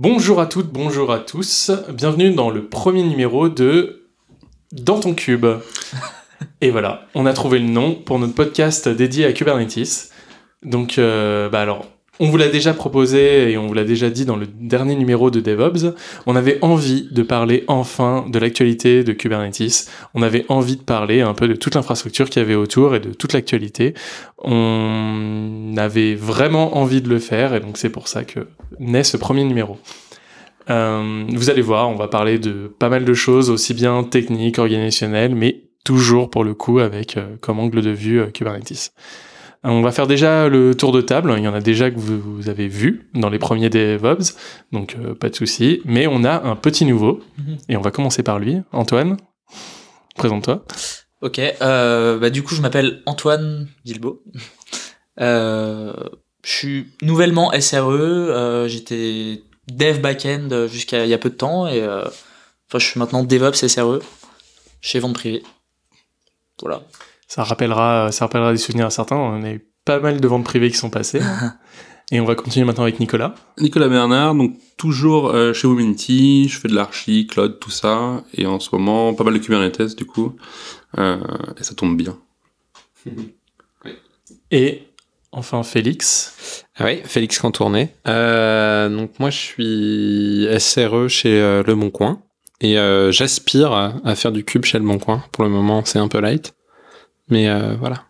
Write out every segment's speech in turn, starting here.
Bonjour à toutes, bonjour à tous. Bienvenue dans le premier numéro de Dans ton cube. Et voilà, on a trouvé le nom pour notre podcast dédié à Kubernetes. Donc, euh, bah alors, on vous l'a déjà proposé et on vous l'a déjà dit dans le dernier numéro de DevOps. On avait envie de parler enfin de l'actualité de Kubernetes. On avait envie de parler un peu de toute l'infrastructure qu'il y avait autour et de toute l'actualité. On avait vraiment envie de le faire et donc c'est pour ça que naît ce premier numéro. Euh, vous allez voir, on va parler de pas mal de choses, aussi bien techniques, organisationnelles, mais toujours pour le coup avec euh, comme angle de vue euh, Kubernetes. On va faire déjà le tour de table. Il y en a déjà que vous, avez vu dans les premiers DevOps, donc euh, pas de souci. Mais on a un petit nouveau mhm. et on va commencer par lui. Antoine, présente-toi. Ok. Euh, bah, du coup, je m'appelle Antoine Guilbeault. Euh, je suis nouvellement SRE. J'étais dev backend jusqu'à il y a peu de temps et enfin, je suis maintenant DevOps SRE chez Vente Privée. Voilà ça rappellera, ça rappellera des souvenirs à certains. On a eu pas mal de ventes privées qui sont passées. Et on va continuer maintenant avec Nicolas. Nicolas Bernard, donc toujours euh, chez Wominity, je fais de l'archi, cloud, tout ça, et en ce moment pas mal de Kubernetes du coup, euh, et ça tombe bien. Et enfin Félix. Ah oui, Félix Cantourné. Euh, donc moi je suis SRE chez euh, Le Bon Coin, et euh, j'aspire à, à, faire du cube chez Le Bon Coin. Pour le moment c'est un peu light. Mais euh, voilà.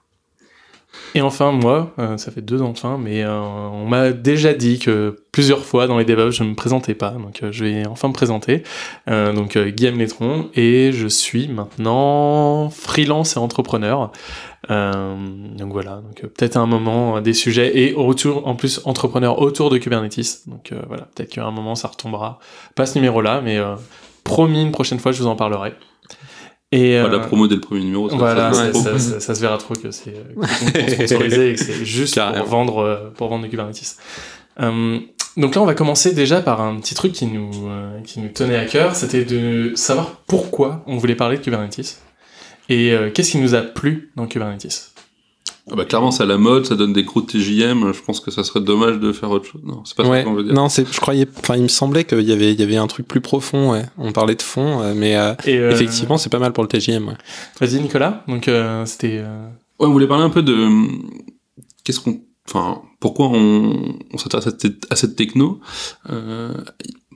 Et enfin, moi, euh, ça fait deux ans enfin, mais euh, on m'a déjà dit que plusieurs fois dans les DevOps, je ne me présentais pas, donc je vais enfin me présenter. donc Guillaume Letron, et je suis maintenant freelance et entrepreneur. donc voilà, donc peut-être un moment des sujets et autour, en plus entrepreneur autour de Kubernetes. Donc voilà, peut-être qu'à un moment ça retombera. Pas ce numéro-là, mais promis une prochaine fois je vous en parlerai. Et la promo dès le premier numéro. Ça, voilà, ça, ça, se verra trop que c'est sponsorisé et que c'est juste pour vendre, euh, pour vendre Kubernetes. Euh, donc là, on va commencer déjà par un petit truc qui nous, euh, qui nous tenait à cœur, c'était de savoir pourquoi on voulait parler de Kubernetes et qu'est-ce qui nous a plu dans Kubernetes. Ah bah clairement c'est à la mode, ça donne des gros TJM, je pense que ça serait dommage de faire autre chose. Non, c'est pas ça qu'on veut dire. Non, c'est je croyais enfin il me semblait qu'il y avait il y avait un truc plus profond ouais. On parlait de fond euh, mais euh, euh, effectivement, c'est pas mal pour le TJM ouais. Vas-y Nicolas. Donc c'était Ouais, on voulait parler un peu de qu'est-ce qu'on enfin pourquoi on, on s'intéresse à cette, à cette techno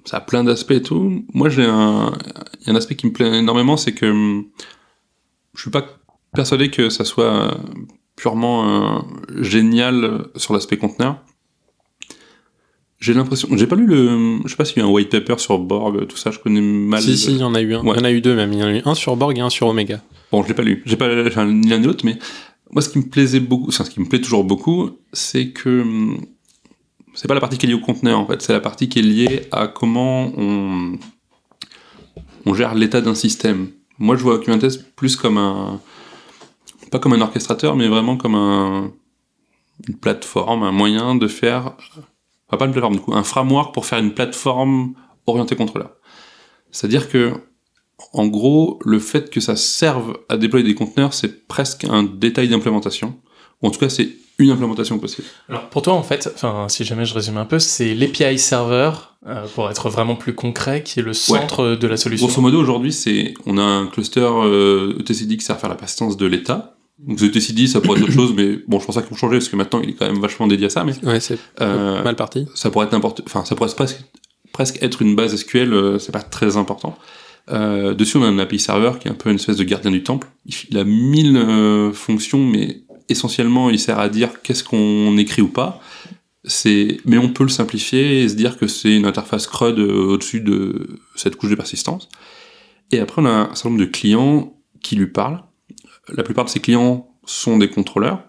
ça a plein d'aspects et tout. Moi, j'ai un il y a un aspect qui me plaît énormément, c'est que je suis pas persuadé que ça soit purement euh, génial sur l'aspect conteneur. J'ai l'impression, j'ai pas lu le, je sais pas s'il y a eu un white paper sur Borg, tout ça, je connais mal. Si, si, il y en a eu un. Il y en a eu deux même. Il y en a eu un sur Borg et un sur Omega. Bon, je l'ai pas lu. J'ai pas, ni l'un ni l'autre, mais moi, ce qui me plaisait beaucoup, enfin, ce qui me plaît toujours beaucoup, c'est que hum, c'est pas la partie qui est liée au conteneur, en fait. C'est la partie qui est liée à comment on, on gère l'état d'un système. Moi, je vois Kubernetes plus comme un, pas comme un orchestrateur, mais vraiment comme un, une plateforme, un moyen de faire, enfin pas une plateforme du coup, un framework pour faire une plateforme orientée contrôleur. C'est-à-dire que, en gros, le fait que ça serve à déployer des conteneurs, c'est presque un détail d'implémentation, ou en tout cas c'est une implémentation possible. Alors pour toi en fait, enfin si jamais je résume un peu, c'est l'API server euh, pour être vraiment plus concret qui est le centre de la solution. Grosso modo aujourd'hui c'est on a un cluster euh, etcd qui sert à faire la persistance de l'état donc The TCD, ça pourrait être autre chose, mais bon, je pense vont changer parce que maintenant il est quand même vachement dédié à ça. Mais ouais, c'est euh, mal parti. Ça pourrait être n'importe, enfin, ça pourrait presque, presque être une base SQL. Euh, c'est pas très important. Euh, dessus, on a un API server qui est un peu une espèce de gardien du temple. Il a mille euh, fonctions, mais essentiellement, il sert à dire qu'est-ce qu'on écrit ou pas. C'est, mais on peut le simplifier et se dire que c'est une interface CRUD euh, au-dessus de cette couche de persistance. Et après, on a un certain nombre de clients qui lui parlent la plupart de ses clients sont des contrôleurs.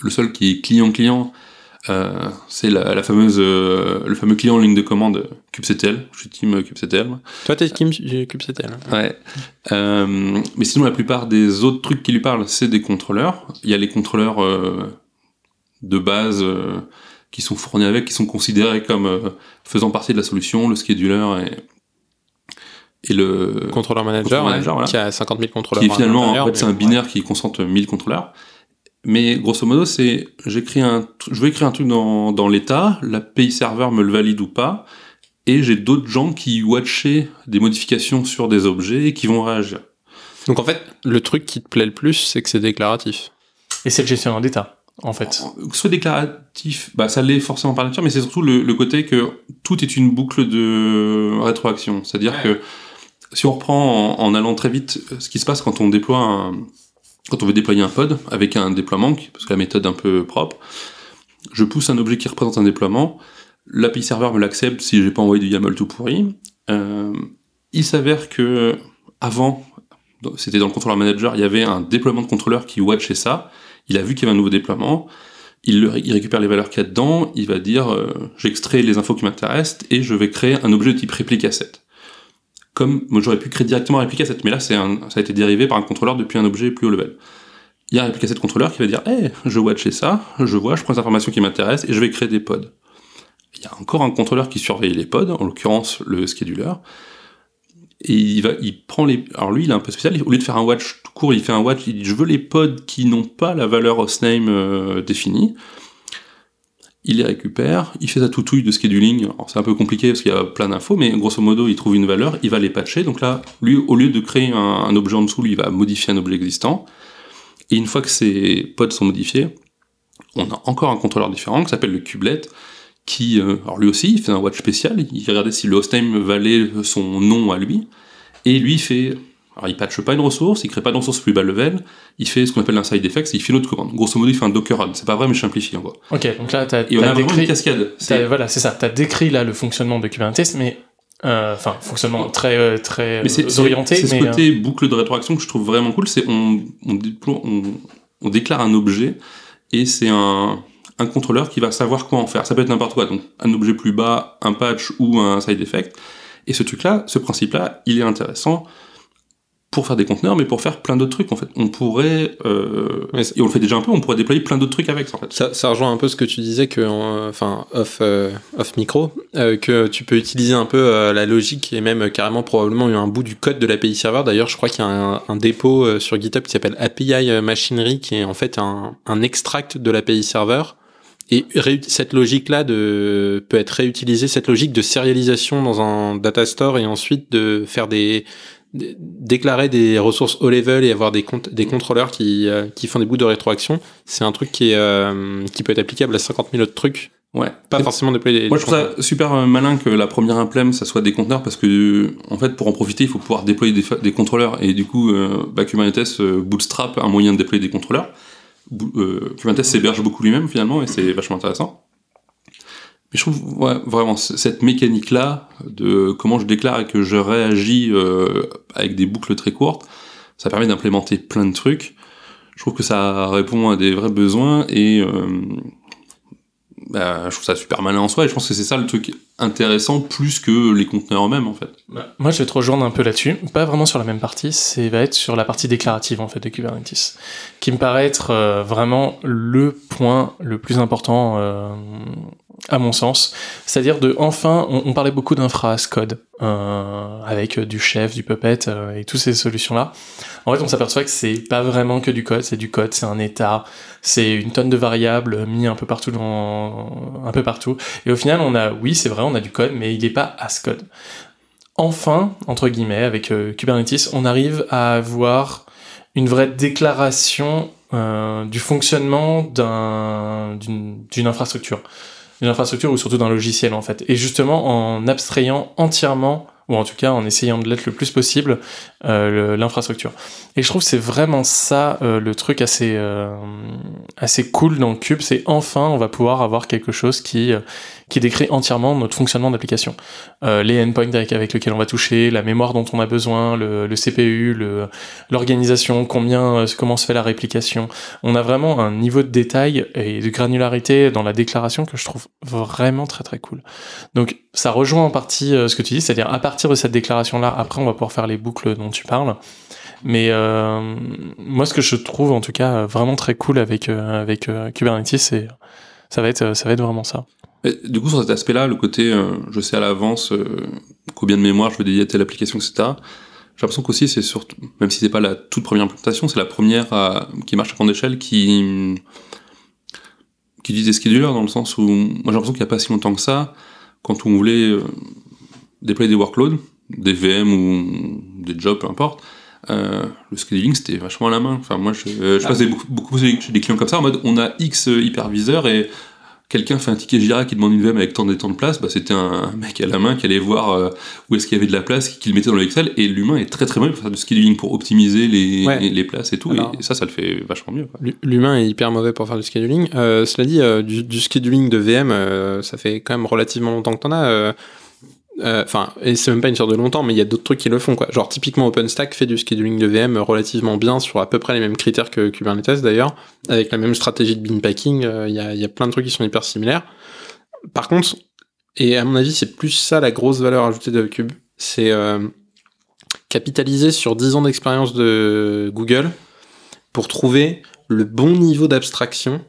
Le seul qui est client-client, euh, c'est la, fameuse, euh, le fameux client en ligne de commande kubectl. Je suis team kubectl. Toi, t'es team kubectl. Ouais. Euh, mais sinon, la plupart des autres trucs qui lui parlent, c'est des contrôleurs. Il y a les contrôleurs de base qui sont fournis avec, qui sont considérés comme faisant partie de la solution, le scheduler et, le contrôleur manager, qui a 50 000 contrôleurs. Qui est finalement, en fait, c'est un binaire qui concentre 1000 contrôleurs. Mais grosso modo, c'est, j'écris un, je veux écrire un truc dans, dans l'état, l'API serveur me le valide ou pas, et j'ai d'autres gens qui watchaient des modifications sur des objets et qui vont réagir. Donc en fait, le truc qui te plaît le plus, c'est que c'est déclaratif. Et c'est le gestionnaire d'état, en fait. Que ce soit déclaratif, bah, ça l'est forcément par nature, mais c'est surtout le, le côté que tout est une boucle de rétroaction. C'est-à-dire que si on reprend en, allant très vite euh, ce qui se passe quand on déploie quand on veut déployer un pod avec un déploiement, parce que la méthode est un peu propre, je pousse un objet qui représente un déploiement, l'API serveur me l'accepte si j'ai pas envoyé du YAML tout pourri. Euh, il s'avère que avant, c'était dans le controller manager, il y avait un déploiement de contrôleur qui watchait ça. Il a vu qu'il y avait un nouveau déploiement. Il récupère les valeurs qu'il y a dedans. Il va dire, euh, j'extrais les infos qui m'intéressent et je vais créer un objet de type réplique asset. Comme j'aurais pu créer directement un réplique asset, mais là ça a été dérivé par un contrôleur depuis un objet plus haut level. Il y a un réplique asset contrôleur qui va dire, hey, je watchais ça, je vois, je prends les informations qui m'intéressent et je vais créer des pods. Il y a encore un contrôleur qui surveille les pods, en l'occurrence le scheduler. Et il va, il prend les, alors lui, il est un peu spécial. Au lieu de faire un watch tout court, il fait un watch. Il dit, je veux les pods qui n'ont pas la valeur hostname euh, définie. Il les récupère, il fait sa toutouille de scheduling. C'est un peu compliqué parce qu'il y a plein d'infos, mais grosso modo, il trouve une valeur, il va les patcher. Donc là, lui, au lieu de créer un, objet en dessous, il va modifier un objet existant. Et une fois que ces pods sont modifiés, on a encore un contrôleur différent qui s'appelle le kubelet, qui, euh, alors lui aussi, il fait un watch spécial, il regardait si le hostname valait son nom à lui, et lui il fait, alors il patche pas une ressource, il crée pas de ressource plus bas level, il fait ce qu'on appelle un side effect, c'est il fait une autre commande. Grosso modo, il fait un docker run, c'est pas vrai, mais je simplifie encore. Ok, donc là, t'as Et on a t'as vraiment une décrit, cascade. C'est- voilà, c'est ça. T'as décrit là le fonctionnement de Kubernetes, mais euh, enfin fonctionnement très euh, très Mais c'est c'est- orienté, c'est ce mais euh, côté boucle de rétroaction que je trouve vraiment cool, c'est on, on, on, on déclare un objet et c'est un, un contrôleur qui va savoir quoi en faire. Ça peut être n'importe quoi, donc un objet plus bas, un patch ou un side effect. Et ce truc-là, ce principe-là, il est intéressant pour faire des conteneurs, mais pour faire plein d'autres trucs en fait. On pourrait, euh, et on le fait déjà un peu, on pourrait déployer plein d'autres trucs avec en fait. Ça, ça rejoint un peu ce que tu disais que, euh, enfin, off, euh, off micro, euh, que tu peux utiliser un peu euh, la logique et même euh, carrément probablement un bout du code de l'API serveur. D'ailleurs, je crois qu'il y a un, un dépôt sur GitHub qui s'appelle API Machinery, qui est en fait un, un extract de l'API serveur. Et cette logique-là de, peut être réutilisée, cette logique de sérialisation dans un data store et ensuite de faire des, déclarer des ressources haut level et avoir des, comptes, des contrôleurs qui, euh, qui font des bouts de rétroaction, c'est un truc qui, est, euh, qui peut être applicable à 50 000 autres trucs. Ouais. Pas Et- forcément déployer des Moi, je trouve ça super euh, malin que la première implème, ça soit des conteneurs, parce que, en fait, pour en profiter, il faut pouvoir déployer des, contrôleurs, et du coup, euh, bah, Kubernetes bootstrap un moyen de déployer des contrôleurs. Kubernetes s'héberge beaucoup lui-même, finalement, et c'est vachement intéressant. Mais je trouve vraiment cette mécanique-là de comment je déclare et que je réagis euh, avec des boucles très courtes, ça permet d'implémenter plein de trucs. Je trouve que ça répond à des vrais besoins et euh, bah, je trouve ça super malin en soi et je pense que c'est ça le truc intéressant plus que les conteneurs eux-mêmes en fait. Bah, Moi, je vais te rejoindre un peu là-dessus. Pas vraiment sur la même partie, c'est va être sur la partie déclarative en fait de Kubernetes, qui me paraît être euh, vraiment le point le plus important à mon sens. C'est-à-dire de enfin, on, parlait beaucoup d'infra as code euh, avec euh, du chef, du puppet euh, et toutes ces solutions-là. En fait, on s'aperçoit que c'est pas vraiment que du code, c'est du code, c'est un état, c'est une tonne de variables mis un peu partout dans, un peu partout. Et au final, on a, oui, c'est vrai, on a du code, mais il n'est pas as code. Enfin, entre guillemets, avec Kubernetes, on arrive à avoir une vraie déclaration du fonctionnement d'un- d'une d'une infrastructure. D'une infrastructure ou surtout d'un logiciel, en fait. Et justement, en abstrayant entièrement, ou en tout cas en essayant de l'être le plus possible, euh, le- l'infrastructure. Et je trouve que c'est vraiment ça euh, le truc assez euh, assez cool dans Cube, c'est enfin on va pouvoir avoir quelque chose qui qui décrit entièrement notre fonctionnement d'application. Euh, les endpoints avec, lesquels on va toucher, la mémoire dont on a besoin, le, le CPU, l'organisation, combien euh, comment se fait la réplication. On a vraiment un niveau de détail et de granularité dans la déclaration que je trouve vraiment très très cool. Donc ça rejoint en partie euh, ce que tu dis, c'est-à-dire à partir de cette déclaration là, après on va pouvoir faire les boucles dont tu parles. Mais euh, moi, ce que je trouve en tout cas vraiment très cool avec euh, avec Kubernetes, c'est ça va être ça va être vraiment ça. Et du coup, sur cet aspect-là, le côté euh, je sais à l'avance euh, combien de mémoire je veux dédier à telle application, etc. J'ai l'impression qu'aussi c'est surtout, même si c'est pas la toute première implémentation, c'est la première à- qui marche à grande échelle qui qui utilise des schedulers dans le sens où moi j'ai l'impression qu'il y a pas si longtemps que ça, quand on voulait euh, déployer des workloads, des VM ou des jobs, peu importe, euh, le scheduling c'était vachement à la main. Enfin, moi je, euh, je Ah. passais beaucoup, beaucoup chez des clients comme ça en mode on a X hyperviseurs et quelqu'un fait un ticket Jira qui demande une VM avec tant et tant de place, bah, c'était un, mec à la main qui allait voir euh, où est-ce qu'il y avait de la place, qui le mettait dans le Excel et l'humain est très très bon pour faire du scheduling pour optimiser les, Ouais. les, les places et tout Alors- et, ça ça le fait vachement mieux. L'humain est hyper mauvais pour faire du scheduling. Euh, cela dit, euh, du, du scheduling de VM, ça fait quand même relativement longtemps que t'en as. Euh, Enfin, et c'est même pas une sorte de longtemps, mais il y a d'autres trucs qui le font, quoi. Genre, typiquement, OpenStack fait du scheduling de VM relativement bien sur à peu près les mêmes critères que Kubernetes, d'ailleurs, avec la même stratégie de bin packing. euh, Il y, a, y plein de trucs qui sont hyper similaires. Par contre, et à mon avis, c'est plus ça la grosse valeur ajoutée de Cube, c'est euh, capitaliser sur 10 ans d'expérience de Google pour trouver le bon niveau d'abstraction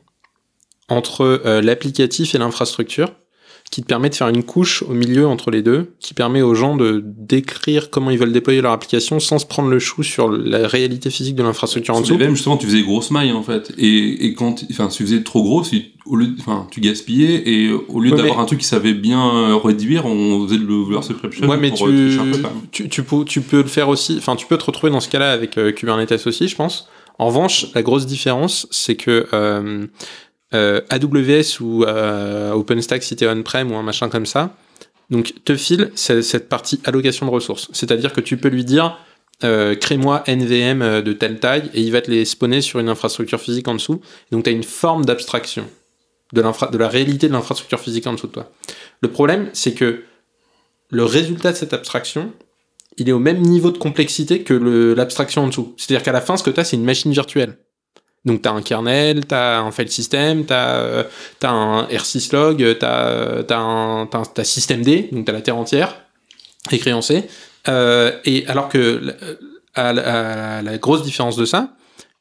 entre l'applicatif et l'infrastructure qui te permet de faire une couche au milieu entre les deux, qui permet aux gens de décrire comment ils veulent déployer leur application sans se prendre le chou sur la réalité physique de l'infrastructure en dessous. VM, justement, tu faisais grosse maille en fait. Et, et quand, enfin, tu faisais trop gros, si, au lieu, enfin, tu gaspillais et au lieu Ouais, d'avoir mais- un truc qui savait bien euh, réduire, on faisait de l'over subscription Ouais, mais pour tu, euh, un peu même. tu, tu, peux, tu peux le faire aussi, enfin, tu peux te retrouver dans ce cas-là avec euh, Kubernetes aussi, je pense. En revanche, la grosse différence, c'est que euh, euh, AWS ou euh, OpenStack, si t'es on-prem ou un machin comme ça, donc te file ce- cette partie allocation de ressources. C'est-à-dire que tu peux lui dire, euh, crée-moi NVM euh, de telle taille, et il va te les spawner sur une infrastructure physique en dessous. Donc tu as une forme d'abstraction de, de la réalité de l'infrastructure physique en dessous de toi. Le problème, c'est que le résultat de cette abstraction, il est au même niveau de complexité que l'abstraction en dessous. C'est-à-dire qu'à la fin, ce que tu as, c'est une machine virtuelle. Donc tu as un kernel, tu as un file system, tu as, un R6log, tu as, un t'as un- t'as systemd, donc tu as la terre entière, écrit en C. Euh, et alors que la- à la, grosse différence de ça,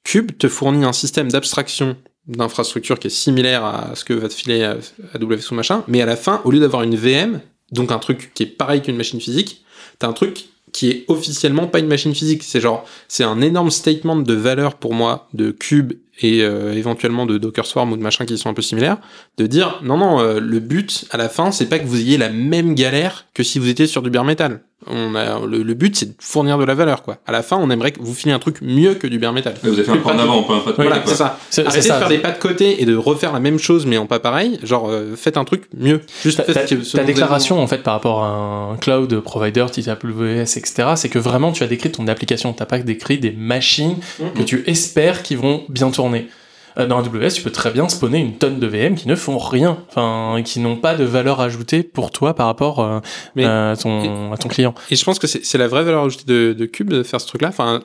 Cube te fournit un système d'abstraction d'infrastructure qui est similaire à ce que va te filer euh, AWS ou machin, mais à la fin, au lieu d'avoir une VM, donc un truc qui est pareil qu'une machine physique, t'as un truc qui est officiellement pas une machine physique. C'est genre, c'est un énorme statement de valeur pour moi de Cube et euh, éventuellement de Docker Swarm ou de machins qui sont un peu similaires, de dire non non, euh, le but à la fin, c'est pas que vous ayez la même galère que si vous étiez sur du bare metal. On a le, le but, c'est de fournir de la valeur quoi. À la fin, on aimerait que vous filez un truc mieux que du bare metal. Vous avez fait un pas en avant, pas un pas de Voilà, côté, c'est ça. C'est c'est Arrêtez de ça. faire des pas de côté et de refaire la même chose mais en pas pareil. Genre, euh, faites un truc mieux. Juste Ta, ta- ta déclaration en fait par rapport à un cloud provider type AWS etc c'est que vraiment tu as décrit ton application t'as pas décrit des machines besoin. que tu espères qui vont bien tourner Euh, dans AWS tu peux très bien spawner une tonne de VM qui ne font rien enfin qui n'ont pas de valeur ajoutée pour toi par rapport euh, Mais- à, ton, à ton client Et je pense que c'est la vraie valeur ajoutée de, de Cube de faire ce truc-là. Enfin,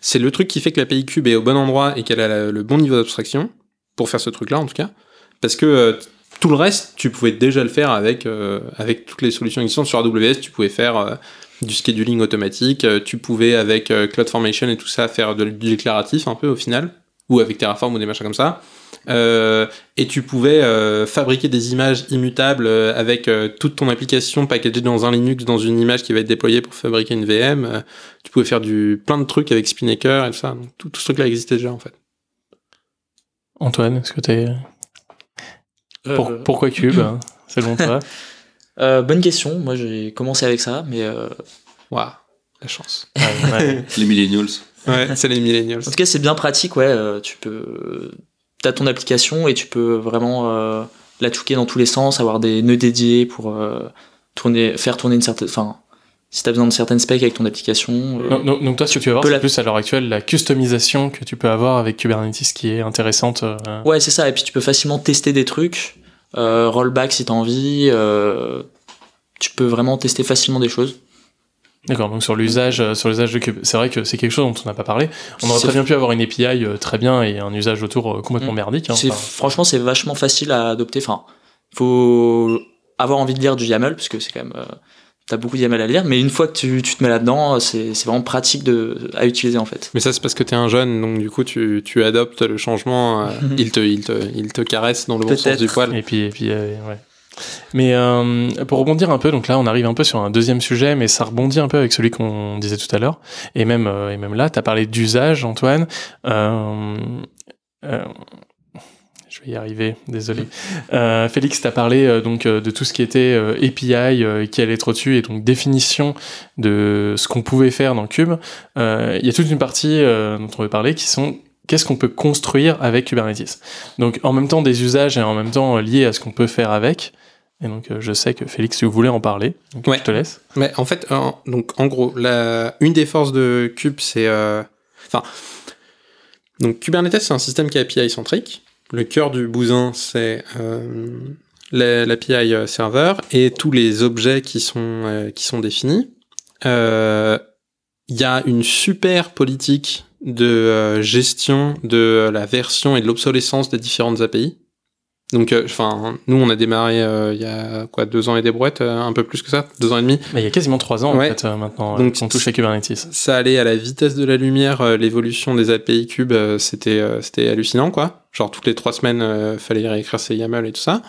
c'est le truc qui fait que l'API Cube est au bon endroit et qu'elle a la- le bon niveau d'abstraction pour faire ce truc-là en tout cas. Parce que euh, tout le reste, tu pouvais déjà le faire avec euh, avec toutes les solutions existantes sur AWS. Tu pouvais faire euh, du scheduling automatique. euh, tu pouvais avec euh, CloudFormation et tout ça faire de- du déclaratif un peu au final, ou avec Terraform ou des machins comme ça. Euh, et tu pouvais euh, fabriquer des images immutables euh, avec euh, toute ton application packagée dans un Linux, dans une image qui va être déployée pour fabriquer une VM. Euh, tu pouvais faire du plein de trucs avec Spinnaker et tout ça. Donc, tout, tout ce truc-là existait déjà en fait. Antoine est-ce que t'es pour- Euh, pourquoi Cube hein, selon toi euh, bonne question. Moi, j'ai commencé avec ça, mais Waouh, la chance. Ouais, ouais. Les millennials. Ouais, c'est les millennials. en tout cas, c'est bien pratique. Ouais, euh, tu peux, t'as ton application et tu peux vraiment euh, la touquer dans tous les sens, avoir des nœuds dédiés pour euh, tourner, faire tourner une certaine, enfin, si t'as besoin de certaines specs avec ton application. euh, Donc, toi, ce que tu vas voir, c'est la- plus à l'heure actuelle la customisation que tu peux avoir avec Kubernetes qui est intéressante. euh, Ouais, c'est ça. Et puis tu peux facilement tester des trucs, euh, rollback si t'as envie. euh, tu peux vraiment tester facilement des choses. D'accord, donc sur l'usage, euh, sur l'usage de Cube, c'est vrai que c'est quelque chose dont on n'a pas parlé. On aurait très bien pu avoir une API euh, très bien et un usage autour euh, complètement Mm. merdique. hein. Enfin, franchement, c'est vachement facile à adopter. Enfin, faut avoir envie de lire du YAML parce que c'est quand même. euh, T'as beaucoup de YAML à lire, mais une fois que tu, tu te mets là-dedans, c'est c'est vraiment pratique de, à utiliser en fait. Mais ça, c'est parce que t'es un jeune, donc du coup, tu, tu adoptes le changement. euh, il, te, il, te, il te caresse dans le bon sens du poil. Et puis, et puis euh, ouais. Mais euh, pour rebondir un peu, donc là on arrive un peu sur un deuxième sujet, mais ça rebondit un peu avec celui qu'on disait tout à l'heure. Et même, euh, et même là, tu as parlé d'usage, Antoine. Euh, euh, je vais y arriver, désolé. Félix, tu as parlé donc de tout ce qui était API qui allait être au-dessus et donc définition de ce qu'on pouvait faire dans Cube. Il y a toute une partie dont on veut parler qui sont qu'est-ce qu'on peut construire avec Kubernetes. Donc en même temps des usages et en même temps euh, liés à ce qu'on peut faire avec. Et donc euh, je sais que Félix, tu voulais en parler, donc Ouais. je te laisse. Mais en fait, en- donc en gros, la, une des forces de Kube, c'est, euh, enfin, donc Kubernetes, c'est un système qui est API centrique. Le cœur du bousin, c'est euh, la- l'API serveur et tous les objets qui sont euh, qui sont définis. Il y a une super politique de euh, gestion de la version et de l'obsolescence des différentes API. Donc, euh, enfin, nous, on a démarré euh, il y a quoi deux ans et des brouettes, euh, un peu plus que ça, deux ans et demi. Mais il y a quasiment trois ans Ouais. en fait euh, maintenant Donc, qu'on touche à Kubernetes. ça allait à la vitesse de la lumière, euh, l'évolution des API cubes, euh, c'était euh, c'était hallucinant quoi. Genre toutes les trois semaines, euh, fallait réécrire ses YAML et tout ça.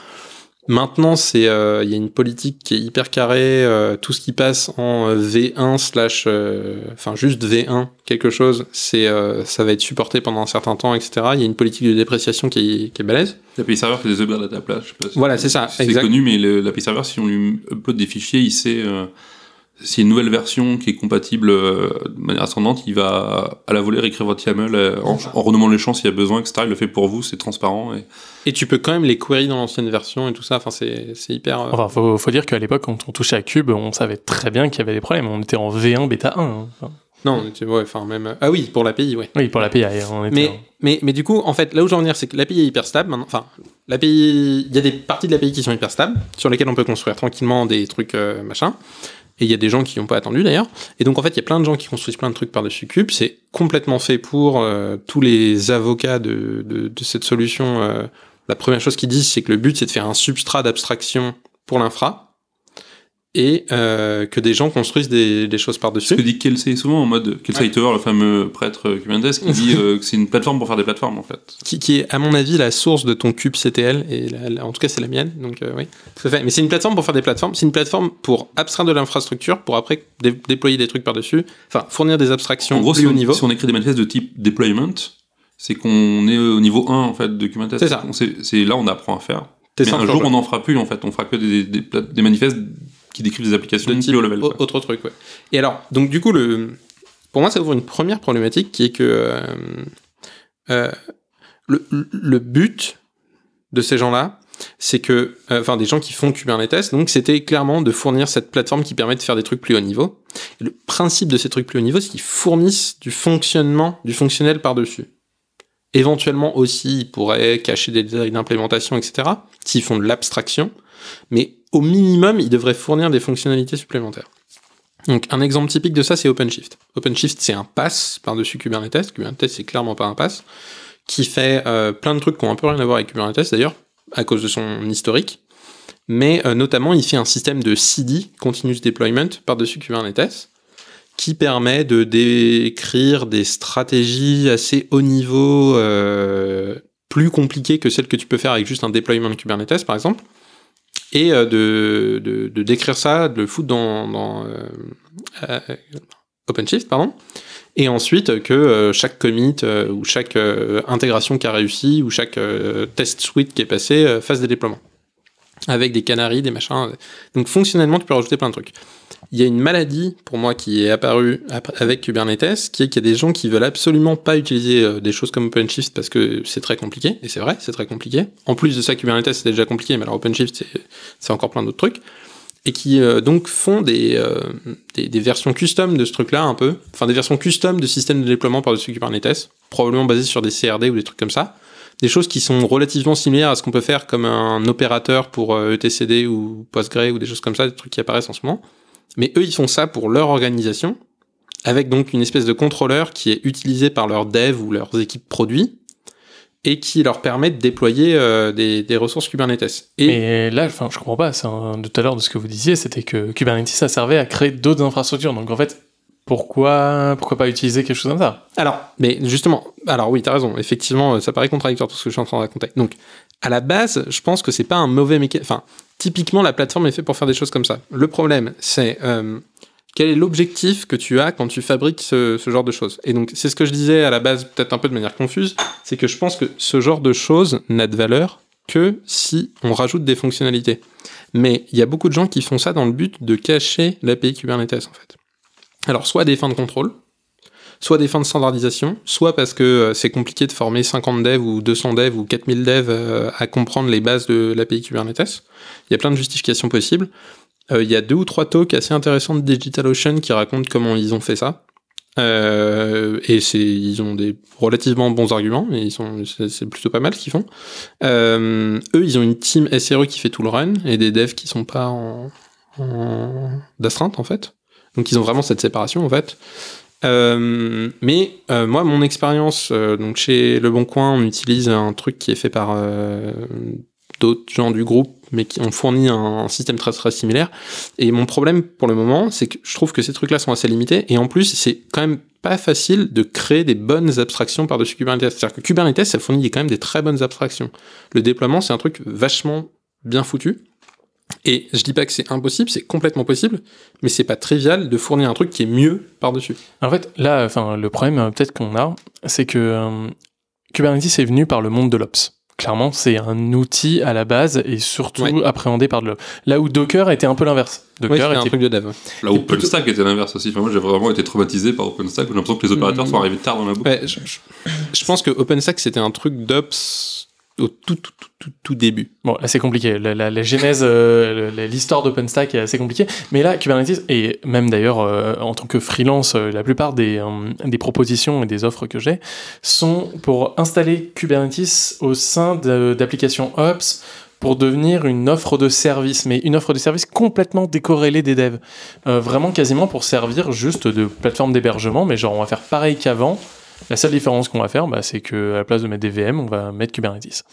Maintenant, c'est euh, il y a une politique qui est hyper carrée. euh, tout ce qui passe en euh, V1 slash, euh, enfin juste V1 quelque chose, c'est euh, ça va être supporté pendant un certain temps, etc. Il y a une politique de dépréciation qui est, qui est balèze. L'API serveur fait des upgrades à ta place. Je sais pas si- Voilà, c'est ça, C'est connu, mais l'API serveur, si on lui upload des fichiers, il sait. S'il y a une nouvelle version qui est compatible euh, de manière ascendante, il va à la volée réécrire votre YAML euh, en, en renommant les champs s'il y a besoin, etc. Il le fait pour vous, c'est transparent. Et... Et tu peux quand même les query dans l'ancienne version et tout ça. Enfin, c'est c'est hyper. euh, Enfin, faut, faut dire qu'à l'époque, quand on touchait à Cube, on savait très bien qu'il y avait des problèmes. On était en V1 bêta 1. hein. Enfin, Non, tu ouais, enfin même. Ah oui, pour l'API, ouais. oui, pour l'API, on était Mais, en- mais, mais du coup, en fait, là où je veux en venir, c'est que l'API est hyper stable. Maintenant. Enfin, l'API, il y a des parties de l'API qui sont hyper stables, sur lesquelles on peut construire tranquillement des trucs euh, machin. Et il y a des gens qui n'ont pas attendu d'ailleurs. Et donc en fait, il y a plein de gens qui construisent plein de trucs par-dessus Cube. C'est complètement fait pour euh, tous les avocats de, de, cette solution. euh, la première chose qu'ils disent, c'est que le but, c'est de faire un substrat d'abstraction pour l'infra. Et euh, que des gens construisent des, des choses Ce par-dessus. que dit Kelsey souvent en mode Kelsey Ouais. Hightower, le fameux prêtre euh, Kubernetes, qui dit euh, que c'est une plateforme pour faire des plateformes en fait. qui, qui est à mon avis la source de ton cube CTL et la- la- en tout cas c'est la mienne donc euh, oui tout à fait mais c'est une plateforme pour faire des plateformes c'est une plateforme pour abstraire de l'infrastructure pour après dé- déployer des trucs par dessus enfin fournir des abstractions En gros, plus si haut on, niveau si on écrit des manifestes de type deployment, c'est qu'on est au niveau 1 en fait de Kubernetes. C'est ça. C'est là on apprend à faire. Mais un jour on n'en fera plus en fait. On fera que des, des, pla- des manifestes qui décrivent des applications de type haut level. autre truc ouais et alors donc du coup le pour moi ça ouvre une première problématique qui est que euh, euh, le, le but de ces gens-là c'est que, euh, enfin, des gens qui font Kubernetes, donc c'était clairement de fournir cette plateforme qui permet de faire des trucs plus haut niveau. Et le principe de ces trucs plus haut niveau, c'est qu'ils fournissent du fonctionnement, du fonctionnel par-dessus. Éventuellement aussi, ils pourraient cacher des détails d'implémentation, etc., s'ils font de l'abstraction, mais au minimum, ils devraient fournir des fonctionnalités supplémentaires. Donc, un exemple typique de ça, c'est OpenShift. OpenShift, c'est un pass par-dessus Kubernetes. Kubernetes, c'est clairement pas un pass, qui fait euh, plein de trucs qui ont un peu rien à voir avec Kubernetes, d'ailleurs, à cause de son historique. Mais euh, notamment, il fait un système de CD, Continuous Deployment, par-dessus Kubernetes, qui permet de décrire des stratégies assez haut niveau, euh, plus compliquées que celles que tu peux faire avec juste un deployment Kubernetes, par exemple, et euh, de, de, décrire ça, de le foutre dans, dans euh, euh, OpenShift, pardon, et ensuite que chaque commit ou chaque intégration qui a réussi ou chaque test suite qui est passé fasse des déploiements avec des canaries, des machins. Donc fonctionnellement, tu peux rajouter plein de trucs. Il y a une maladie pour moi qui est apparue ap- avec Kubernetes, qui est qu'il y a des gens qui veulent absolument pas utiliser euh, des choses comme OpenShift parce que c'est très compliqué, et c'est vrai, c'est très compliqué. En plus de ça, Kubernetes c'est déjà compliqué, mais alors OpenShift c'est encore plein d'autres trucs et qui euh, donc font des, euh, des, versions custom de ce truc-là un peu, enfin des versions custom de systèmes de déploiement par-dessus Kubernetes, probablement basées sur des CRD ou des trucs comme ça, des choses qui sont relativement similaires à ce qu'on peut faire comme un opérateur pour etcd ou Postgre ou des choses comme ça, des trucs qui apparaissent en ce moment. Mais eux, ils font ça pour leur organisation, avec donc une espèce de contrôleur qui est utilisé par leurs devs ou leurs équipes produits, et qui leur permet de déployer euh, des, des ressources Kubernetes. Et Mais là, enfin, je comprends pas. Un- de tout à l'heure de ce que vous disiez, c'était que Kubernetes ça servait à créer d'autres infrastructures. Donc en fait, pourquoi, pourquoi pas utiliser quelque chose comme ça? Alors, mais justement, alors oui, t'as raison. Effectivement, euh, ça paraît contradictoire tout ce que je suis en train de raconter. Donc, à la base, je pense que c'est pas un mauvais mécanisme. Enfin, typiquement, la plateforme est faite pour faire des choses comme ça. Le problème, c'est euh, quel est l'objectif que tu as quand tu fabriques ce, ce genre de choses? Et donc, c'est ce que je disais à la base, peut-être un peu de manière confuse, c'est que je pense que ce genre de choses n'a de valeur que si on rajoute des fonctionnalités. Mais il y a beaucoup de gens qui font ça dans le but de cacher l'API Kubernetes, en fait. Alors, soit des fins de contrôle, soit des fins de standardisation, soit parce que euh, c'est compliqué de former 50 devs ou 200 devs ou 4000 devs euh, à comprendre les bases de l'API Kubernetes. Il y a plein de justifications possibles. Euh, il y a deux ou trois talks assez intéressants de DigitalOcean qui racontent comment ils ont fait ça. Et c'est, ils ont des relativement bons arguments, et ils c'est, plutôt pas mal ce qu'ils font. Eux, ils ont une team SRE qui fait tout le run et des devs qui sont pas en, en d'astreinte en fait. Donc ils ont vraiment cette séparation en fait. Euh, mais euh, moi, mon expérience, euh, donc chez Le Bon Coin, on utilise un truc qui est fait par euh, d'autres gens du groupe, mais qui ont fourni un, un système très très similaire. Et mon problème pour le moment, c'est que je trouve que ces trucs-là sont assez limités. Et en plus, c'est quand même pas facile de créer des bonnes abstractions par-dessus Kubernetes. C'est-à-dire que Kubernetes, ça fournit quand même des très bonnes abstractions. Le déploiement, c'est un truc vachement bien foutu. Et je dis pas que c'est impossible, c'est complètement possible, mais c'est pas trivial de fournir un truc qui est mieux par-dessus. En fait, là, enfin, le problème euh, peut-être qu'on a, c'est que euh, Kubernetes est venu par le monde de l'Ops. Clairement, c'est un outil à la base et surtout Ouais. appréhendé par de l'Ops. Là où Docker était un peu l'inverse. Docker un était truc de dev. Là, Et OpenStack était l'inverse aussi. Enfin, moi, j'ai vraiment été traumatisé par OpenStack. J'ai l'impression que les opérateurs Mhm. sont arrivés tard dans la boucle. Ouais, je, je- je pense que OpenStack c'était un truc d'ops au tout, tout, tout, tout, tout début. Bon, là c'est compliqué. La, la- genèse, euh, l'histoire d'OpenStack est assez compliquée. Mais là, Kubernetes, et même d'ailleurs euh, en tant que freelance, euh, la plupart des, des propositions et des offres que j'ai sont pour installer Kubernetes au sein d'applications Ops pour devenir une offre de service, mais une offre de service complètement décorrélée des devs. Vraiment quasiment pour servir juste de plateforme d'hébergement, mais genre on va faire pareil qu'avant. La seule différence qu'on va faire, bah, c'est que à la place de mettre des VM, on va mettre Kubernetes.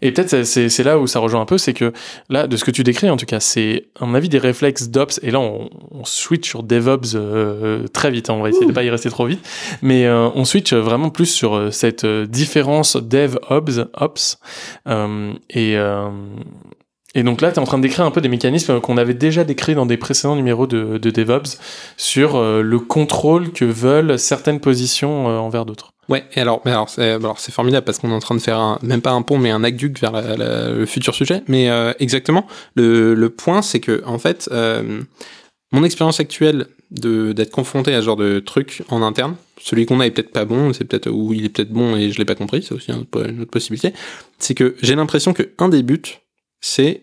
Et peut-être c'est- là où ça rejoint un peu, c'est que là, de ce que tu décris en tout cas, c'est à mon avis des réflexes d'Ops, et là on, on switch sur DevOps euh, très vite, hein, on va essayer de pas y rester trop vite, mais euh, on switch vraiment plus sur euh, cette euh, différence DevOps, Ops, euh, et, euh, et donc là, tu es en train de décrire un peu des mécanismes qu'on avait déjà décrits dans des précédents numéros de, de DevOps sur euh, le contrôle que veulent certaines positions euh, envers d'autres. Ouais, et alors, alors, c'est, formidable parce qu'on est en train de faire un, même pas un pont, mais un aqueduc vers le futur sujet. Mais euh, exactement, le, le point, c'est que en fait, mon expérience actuelle de d'être confronté à ce genre de truc en interne, celui qu'on a est peut-être pas bon, c'est peut-être ou il est peut-être bon et je l'ai pas compris, c'est aussi une autre possibilité. C'est que j'ai l'impression que un des buts, c'est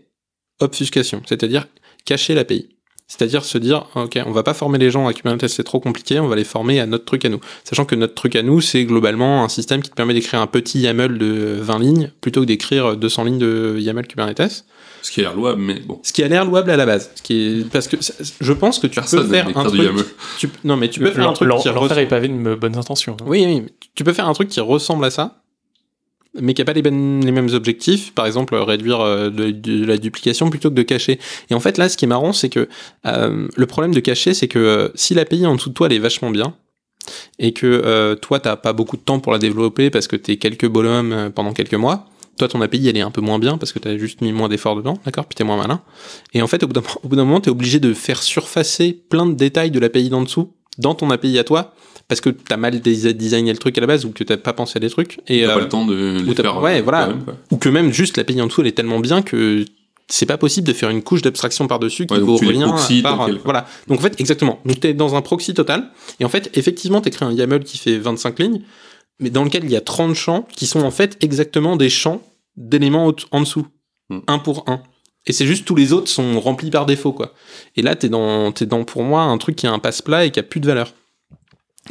obfuscation, c'est-à-dire cacher l'API. C'est-à-dire se dire, ok, on va pas former les gens à Kubernetes, c'est trop compliqué, on va les former à notre truc à nous. Sachant que notre truc à nous, c'est globalement un système qui te permet d'écrire un petit YAML de 20 lignes plutôt que d'écrire 200 lignes de YAML Kubernetes. Ce qui a l'air louable, mais bon. Ce qui a l'air louable à la base. Ce qui est, parce que je pense que tu Personne peux faire un truc. YAML. Tu, non, mais tu peux faire un truc qui L'enfer ressemble. est pavé de bonnes intentions. hein. Oui, oui, mais tu peux faire un truc qui ressemble à ça, mais qui n'a pas les, bonnes- les mêmes objectifs. Par exemple, réduire euh, de, la duplication plutôt que de cacher. Et en fait, là, ce qui est marrant, c'est que euh, le problème de cacher, c'est que euh, si l'API en dessous de toi, elle est vachement bien, et que euh, toi, t'as pas beaucoup de temps pour la développer parce que t'es quelques bonhommes euh, pendant quelques mois, toi, ton API, elle est un peu moins bien parce que t'as juste mis moins d'efforts dedans, d'accord? Puis t'es moins malin. Et en fait, au bout d'un au bout d'un moment, t'es obligé de faire surfacer plein de détails de l'API d'en dessous dans ton API à toi parce que t'as mal designé le truc à la base ou que t'as pas pensé à des trucs. Et, T'as euh, pas le temps de les faire. ouais, euh, voilà. ou que même juste l'API en dessous, elle est tellement bien que c'est pas possible de faire une couche d'abstraction par-dessus qui Ouais, vaut rien qu'elle- voilà. Donc en fait, exactement. Donc t'es dans un proxy total et en fait, effectivement, t'écris un YAML qui fait 25 lignes, mais dans lequel il y a 30 champs qui sont en fait exactement des champs d'éléments en dessous, Hmm. un pour un. Et c'est juste tous les autres sont remplis par défaut, quoi. Et là, t'es dans, t'es dans, pour moi, un truc qui a un passe-plat et qui a plus de valeur.